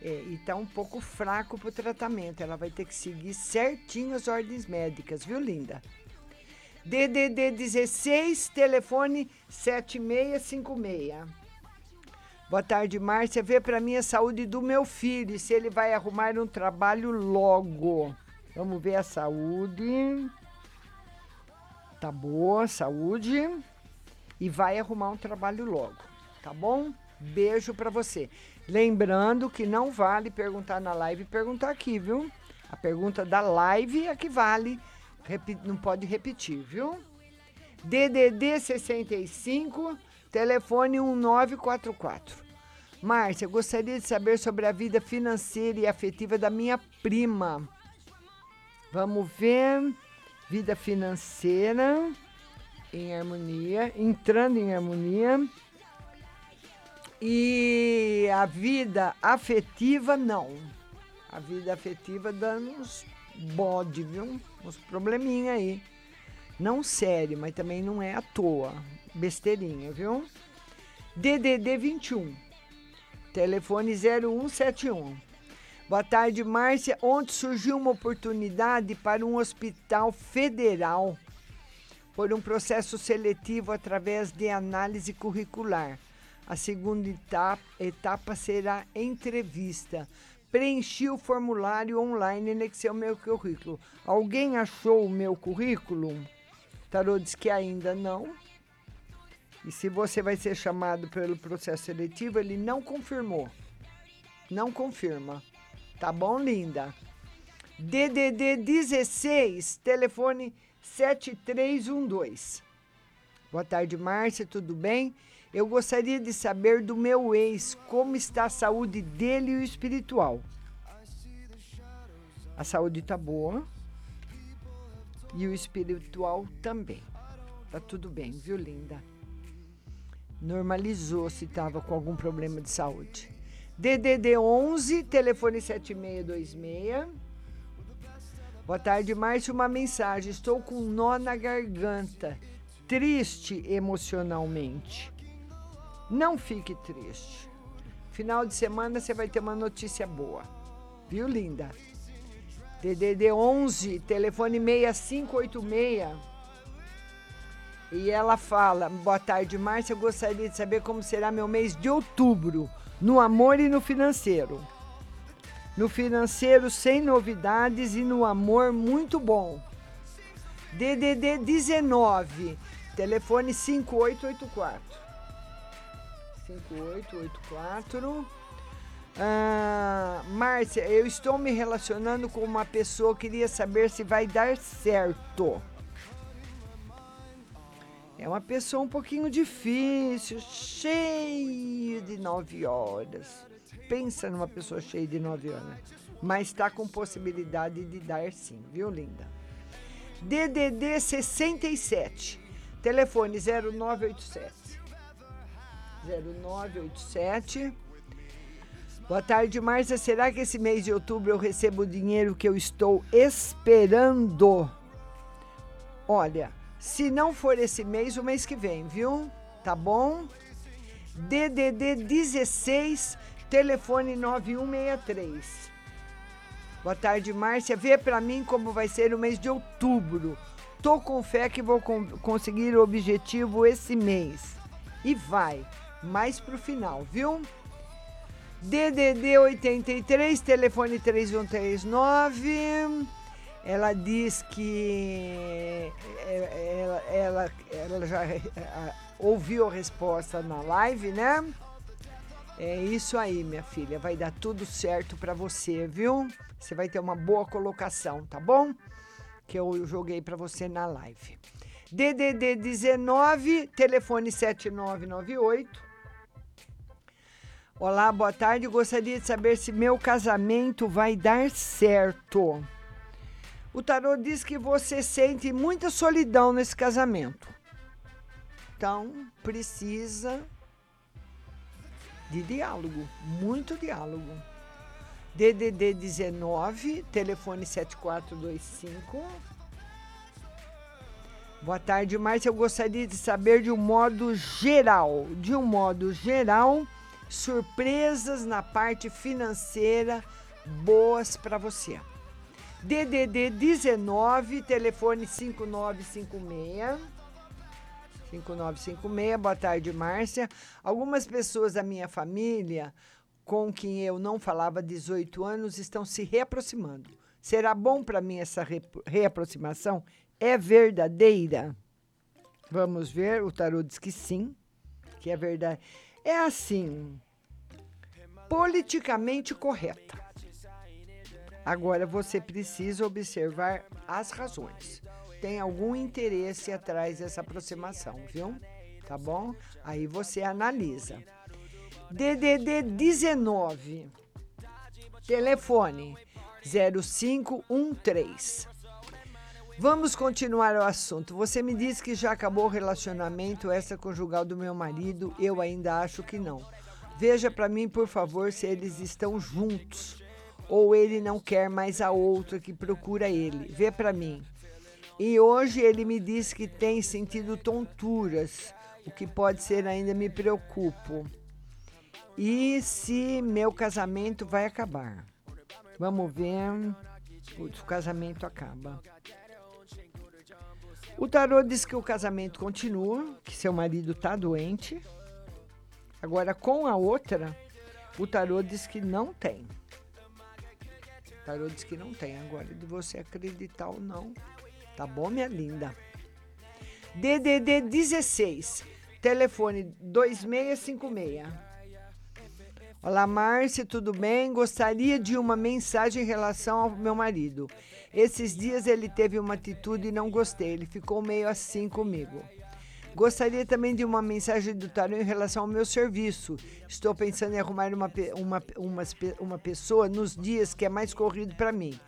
É, e tá um pouco fraco pro tratamento. Ela vai ter que seguir certinho as ordens médicas, viu, linda? DDD 16, telefone 7656. Boa tarde, Márcia. Vê para mim a saúde do meu filho e se ele vai arrumar um trabalho logo. Vamos ver a saúde. Tá boa, saúde. E vai arrumar um trabalho logo, tá bom? Beijo para você. Lembrando que não vale perguntar na live e perguntar aqui, viu? A pergunta da live é que vale. Não pode repetir, viu? DDD 65, telefone 1944. Márcia, gostaria de saber sobre a vida financeira e afetiva da minha prima. Vamos ver. Vida financeira em harmonia, entrando em harmonia. E a vida afetiva, não. A vida afetiva dando uns bode, viu? Uns probleminha aí. Não sério, mas também não é à toa. Besteirinha, viu? DDD 21. Telefone 0171. Boa tarde, Márcia. Ontem surgiu uma oportunidade para um hospital federal por um processo seletivo através de análise curricular. A segunda etapa, etapa será entrevista. Preenchi o formulário online e anexei o meu currículo. Alguém achou o meu currículo? Tarô diz que ainda não. E se você vai ser chamado pelo processo seletivo, ele não confirmou. Não confirma. Tá bom, linda? DDD 16, telefone 7312. Boa tarde, Márcia, tudo bem? Eu gostaria de saber do meu ex como está a saúde dele e o espiritual. A saúde tá boa e o espiritual também. Tá tudo bem, viu, linda? Normalizou se estava com algum problema de saúde. DDD 11, telefone 7626. Boa tarde, Márcio. Uma mensagem. Estou com um nó na garganta, triste emocionalmente. Não fique triste. Final de semana você vai ter uma notícia boa. Viu, linda? DDD 11, telefone 6586. E ela fala: Boa tarde, Márcia. Eu gostaria de saber como será meu mês de outubro, no amor e no financeiro. No financeiro, sem novidades e no amor, muito bom. DDD 19, telefone 5884. 5884. Ah, Márcia, eu estou me relacionando com uma pessoa, queria saber se vai dar certo. É uma pessoa um pouquinho difícil, cheio de nove horas. Pensa numa pessoa cheia de nove horas. Mas está com possibilidade de dar sim, viu, linda? DDD 67. Telefone 0987. 0987. Boa tarde, Márcia. Será que esse mês de outubro eu recebo o dinheiro que eu estou esperando? Olha, se não for esse mês, o mês que vem, viu? Tá bom? DDD 16, telefone 9163. Boa tarde, Márcia. Vê pra mim como vai ser o mês de outubro. Tô com fé que vou con- conseguir o objetivo esse mês. E vai, mais pro final, viu? DDD 83, telefone 3139. Ela diz que é, ela, ela, ela já é, ouviu a resposta na live, né? É isso aí, minha filha. Vai dar tudo certo pra você, viu? Você vai ter uma boa colocação, tá bom? Que eu joguei pra você na live. DDD 19, telefone 7998. Olá, boa tarde. Gostaria de saber se meu casamento vai dar certo. O tarô diz que você sente muita solidão nesse casamento. Então, precisa de diálogo, muito diálogo. DDD 19, telefone 7425. Boa tarde, Márcia. Eu gostaria de saber de um modo geral, de um modo geral, surpresas na parte financeira boas para você. DDD 19, telefone 5956. 5956, boa tarde, Márcia. Algumas pessoas da minha família com quem eu não falava há 18 anos estão se reaproximando. Será bom para mim essa re- reaproximação? É verdadeira? Vamos ver, o tarô diz que sim, que é verdade. É assim, politicamente correta. Agora você precisa observar as razões. Tem algum interesse atrás dessa aproximação, viu? Tá bom? Aí você analisa. DDD 19. Telefone 0513. Vamos continuar o assunto. Você me disse que já acabou o relacionamento extraconjugal do meu marido. Eu ainda acho que não. Veja para mim, por favor, se eles estão juntos ou ele não quer mais a outra que procura ele. Vê para mim. E hoje ele me disse que tem sentido tonturas, o que pode ser ainda me preocupo. E se meu casamento vai acabar? Vamos ver. Putz, o casamento acaba. O tarô diz que o casamento continua, que seu marido está doente. Agora, com a outra, o tarô diz que não tem. Tarô diz que não tem. Agora, de você acreditar ou não. Tá bom, minha linda? DDD 16, telefone 2656. Olá, Márcia, tudo bem? Gostaria de uma mensagem em relação ao meu marido. Esses dias ele teve uma atitude e não gostei, ele ficou meio assim comigo. Gostaria também de uma mensagem do tarô em relação ao meu serviço. Estou pensando em arrumar uma, uma, uma, uma pessoa nos dias que é mais corrido para mim.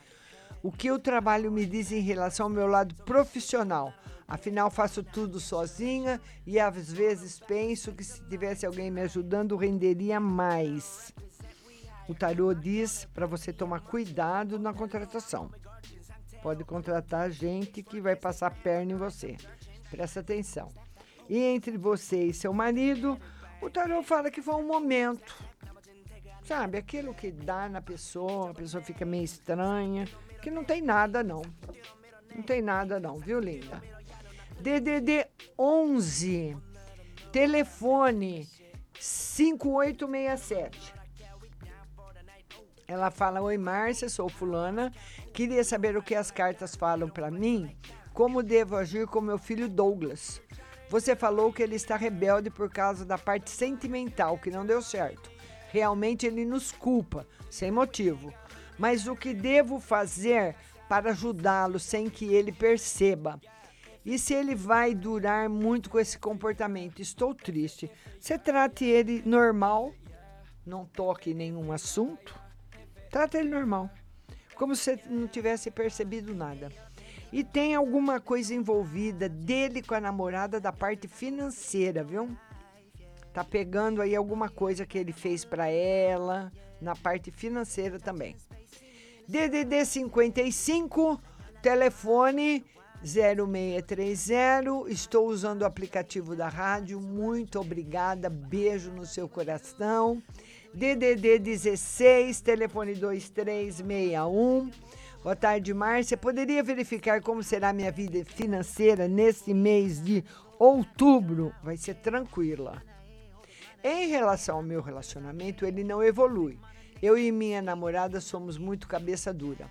O que o trabalho me diz em relação ao meu lado profissional? Afinal, faço tudo sozinha e às vezes penso que se tivesse alguém me ajudando, renderia mais. O tarô diz para você tomar cuidado na contratação. Pode contratar gente que vai passar perna em você. Presta atenção. E entre você e seu marido, o tarô fala que foi um momento. Sabe, aquilo que dá na pessoa, a pessoa fica meio estranha, que não tem nada não. Não tem nada não, viu, linda? DDD 11, telefone 5867. Ela fala: Oi, Márcia, sou fulana. Queria saber o que as cartas falam para mim. Como devo agir com meu filho Douglas? Você falou que ele está rebelde por causa da parte sentimental, que não deu certo. Realmente ele nos culpa, sem motivo. Mas o que devo fazer para ajudá-lo sem que ele perceba? E se ele vai durar muito com esse comportamento? Estou triste. Você trate ele normal, não toque nenhum assunto. Trata ele normal, como se não tivesse percebido nada. E tem alguma coisa envolvida dele com a namorada da parte financeira, viu? Tá pegando aí alguma coisa que ele fez para ela na parte financeira também. DDD 55, telefone 0630. Estou usando o aplicativo da rádio. Muito obrigada. Beijo no seu coração. DDD 16, telefone 2361. Boa tarde, Márcia. Poderia verificar como será minha vida financeira nesse mês de outubro? Vai ser tranquila. Em relação ao meu relacionamento, ele não evolui. Eu e minha namorada somos muito cabeça dura.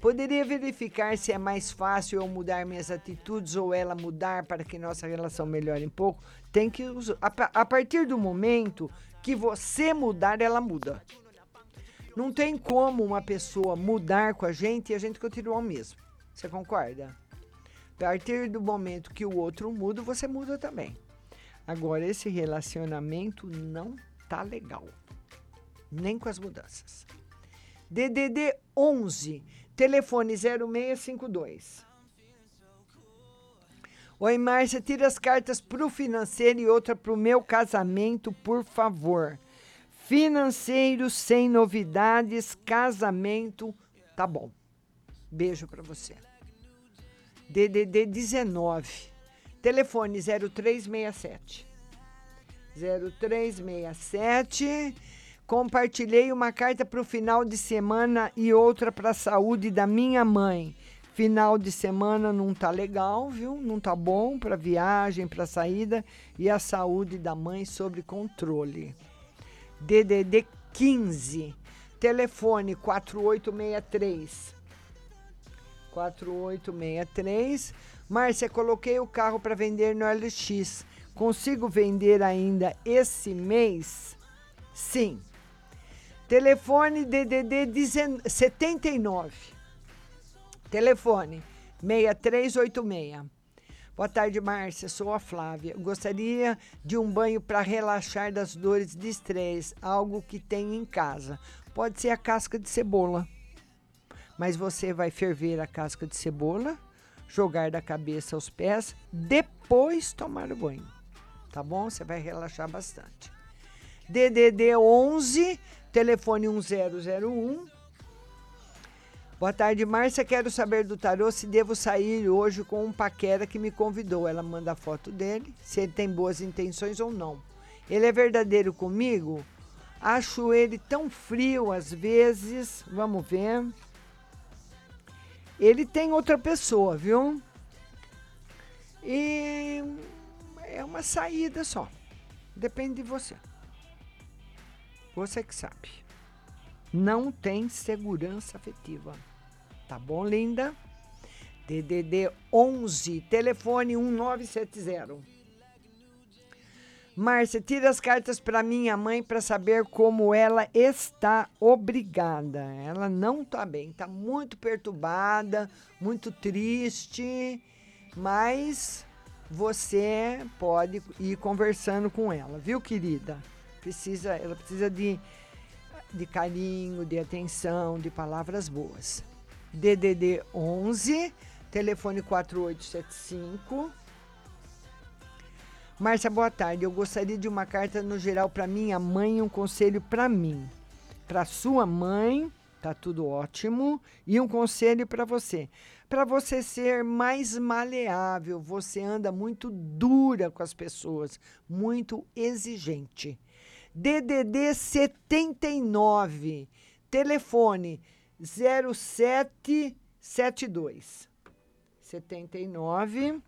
Poderia verificar se é mais fácil eu mudar minhas atitudes ou ela mudar para que nossa relação melhore um pouco? Tem que a partir do momento que você mudar, ela muda. Não tem como uma pessoa mudar com a gente e a gente continuar o mesmo. Você concorda? A partir do momento que o outro muda, você muda também. Agora, esse relacionamento não tá legal. Nem com as mudanças. DDD 11, telefone 0652. Oi, Márcia, tira as cartas pro financeiro e outra pro meu casamento, por favor. Financeiro sem novidades, casamento, tá bom. Beijo pra você. DDD 19, telefone 0367. 0367. Compartilhei uma carta para o final de semana e outra para a saúde da minha mãe. Final de semana não tá legal, viu? Não tá bom para viagem, para saída e a saúde da mãe sobre controle. DDD 15, telefone 4863. 4863. Márcia, coloquei o carro para vender no LX. Consigo vender ainda esse mês? Sim. Telefone DDD 19 79. Telefone 6386. Boa tarde, Márcia. Sou a Flávia. Gostaria de um banho para relaxar das dores de estresse, algo que tem em casa. Pode ser a casca de cebola. Mas você vai ferver a casca de cebola, jogar da cabeça aos pés, depois tomar o banho. Tá bom? Você vai relaxar bastante. DDD 11, telefone 1001. Boa tarde, Márcia. Quero saber do tarô se devo sair hoje com um paquera que me convidou. Ela manda a foto dele, se ele tem boas intenções ou não. Ele é verdadeiro comigo? Acho ele tão frio às vezes. Vamos ver. Ele tem outra pessoa, viu? E é uma saída só. Depende de você. Você que sabe. Não tem segurança afetiva. Tá bom, linda? DDD 11, telefone 1970. Márcia, tira as cartas para minha mãe para saber como ela está. Obrigada. Ela não está bem, está muito perturbada, muito triste, mas você pode ir conversando com ela, viu, querida? Precisa, ela precisa de, de carinho, de atenção, de palavras boas. DDD 11, telefone 4875. Márcia, boa tarde. Eu gostaria de uma carta no geral para minha mãe e um conselho para mim. Para sua mãe, tá tudo ótimo, e um conselho para você. Para você ser mais maleável, você anda muito dura com as pessoas, muito exigente. DDD 79, telefone 0772. 79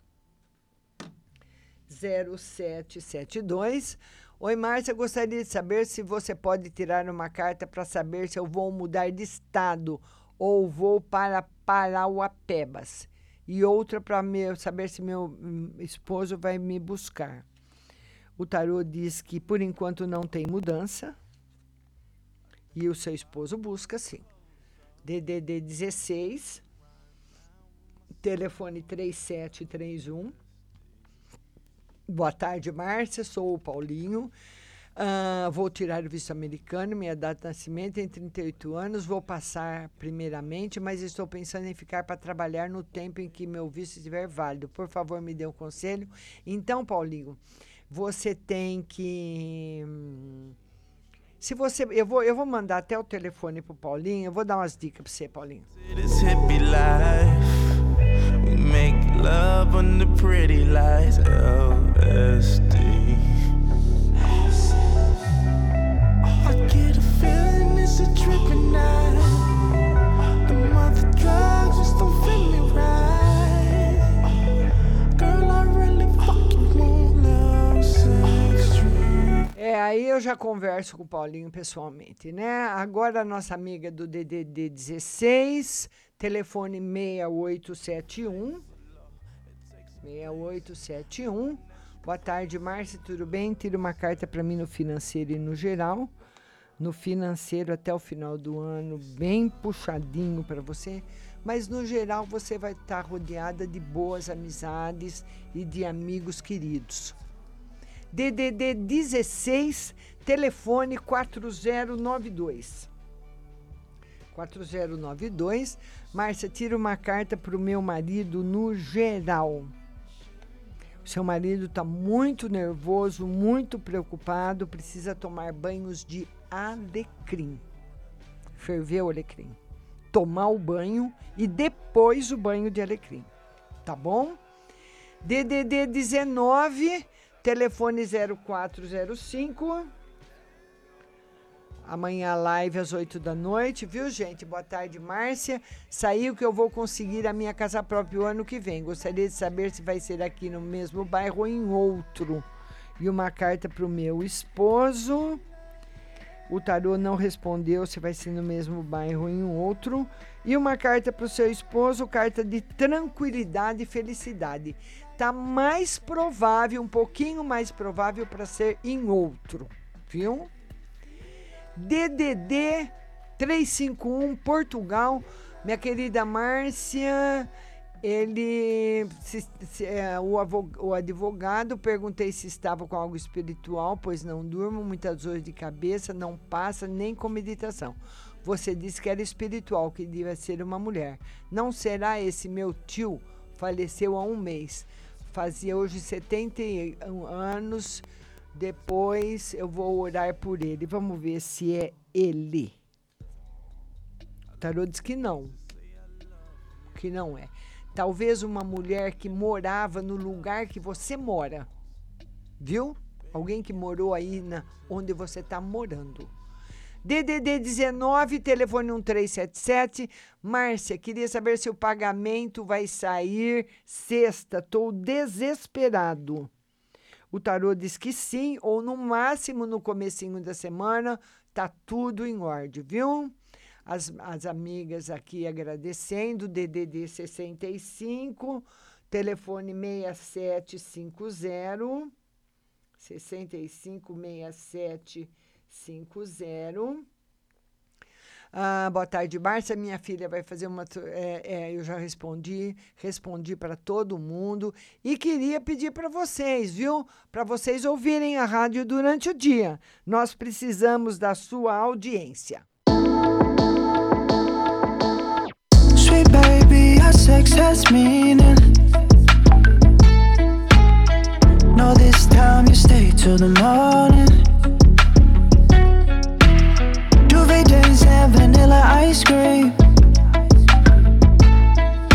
0772. Oi, Márcia, gostaria de saber se você pode tirar uma carta para saber se eu vou mudar de estado ou vou para Parauapebas. E outra para saber se meu hum, esposo vai me buscar. O tarô diz que por enquanto não tem mudança. E o seu esposo busca sim. DDD 16, telefone 3731. Boa tarde, Márcia. Sou o Paulinho. Ah, vou tirar o visto americano, minha data de nascimento é em 38 anos. Vou passar primeiramente, mas estou pensando em ficar para trabalhar no tempo em que meu visto estiver válido. Por favor, me dê um conselho. Então, Paulinho, você tem que. hum, Se você. Eu vou, eu vou mandar até o telefone pro Paulinho. Eu vou dar umas dicas para você, Paulinho. Make love on the pretty lights. LSD. I get a feeling it's a tripping night. The mother drugs É, aí eu já converso com o Paulinho pessoalmente, né? Agora a nossa amiga do DDD 16, telefone 6871. 6871. Boa tarde, Márcia, tudo bem? Tira uma carta para mim no financeiro e no geral. No financeiro até o final do ano, bem puxadinho para você, mas no geral você vai estar rodeada de boas amizades e de amigos queridos. DDD 16, telefone 4092. 4092. Márcia, tira uma carta para o meu marido no geral. Seu marido está muito nervoso, muito preocupado, precisa tomar banhos de alecrim. Ferver o alecrim. Tomar o banho e depois o banho de alecrim. Tá bom? DDD 19, telefone 0405. Amanhã live às 8 da noite, viu, gente? Boa tarde, Márcia. Saiu que eu vou conseguir a minha casa própria o ano que vem. Gostaria de saber se vai ser aqui no mesmo bairro ou em outro. E uma carta para o meu esposo. O tarô não respondeu se vai ser no mesmo bairro ou em outro. E uma carta para o seu esposo, carta de tranquilidade e felicidade. Tá mais provável, um pouquinho mais provável para ser em outro, viu? DDD 351 Portugal. Minha querida Márcia, ele se- se- é, o, avo- o advogado perguntei se estava com algo espiritual, pois não durmo, muitas dores de cabeça, não passa nem com meditação. Você disse que era espiritual, que devia ser uma mulher. Não será esse meu tio? Faleceu há um mês. Fazia hoje 71 anos. Depois eu vou orar por ele. Vamos ver se é ele. O tarô diz que não. Que não é. Talvez uma mulher que morava no lugar que você mora. Viu? Alguém que morou aí na, onde você está morando. DDD 19, telefone 1377. Márcia, queria saber se o pagamento vai sair sexta. Estou desesperado. O tarô diz que sim, ou no máximo no comecinho da semana, tá tudo em ordem, viu? As, as amigas aqui agradecendo, DDD 65, telefone 6750, 656750. Ah, boa tarde, Márcia. Minha filha vai fazer uma. é, é, eu já respondi, respondi para todo mundo e queria pedir para vocês, viu? Para vocês ouvirem a rádio durante o dia. Nós precisamos da sua audiência. Sweet baby, sex has meaning. No, this time you stay till the morning. vanilla ice cream.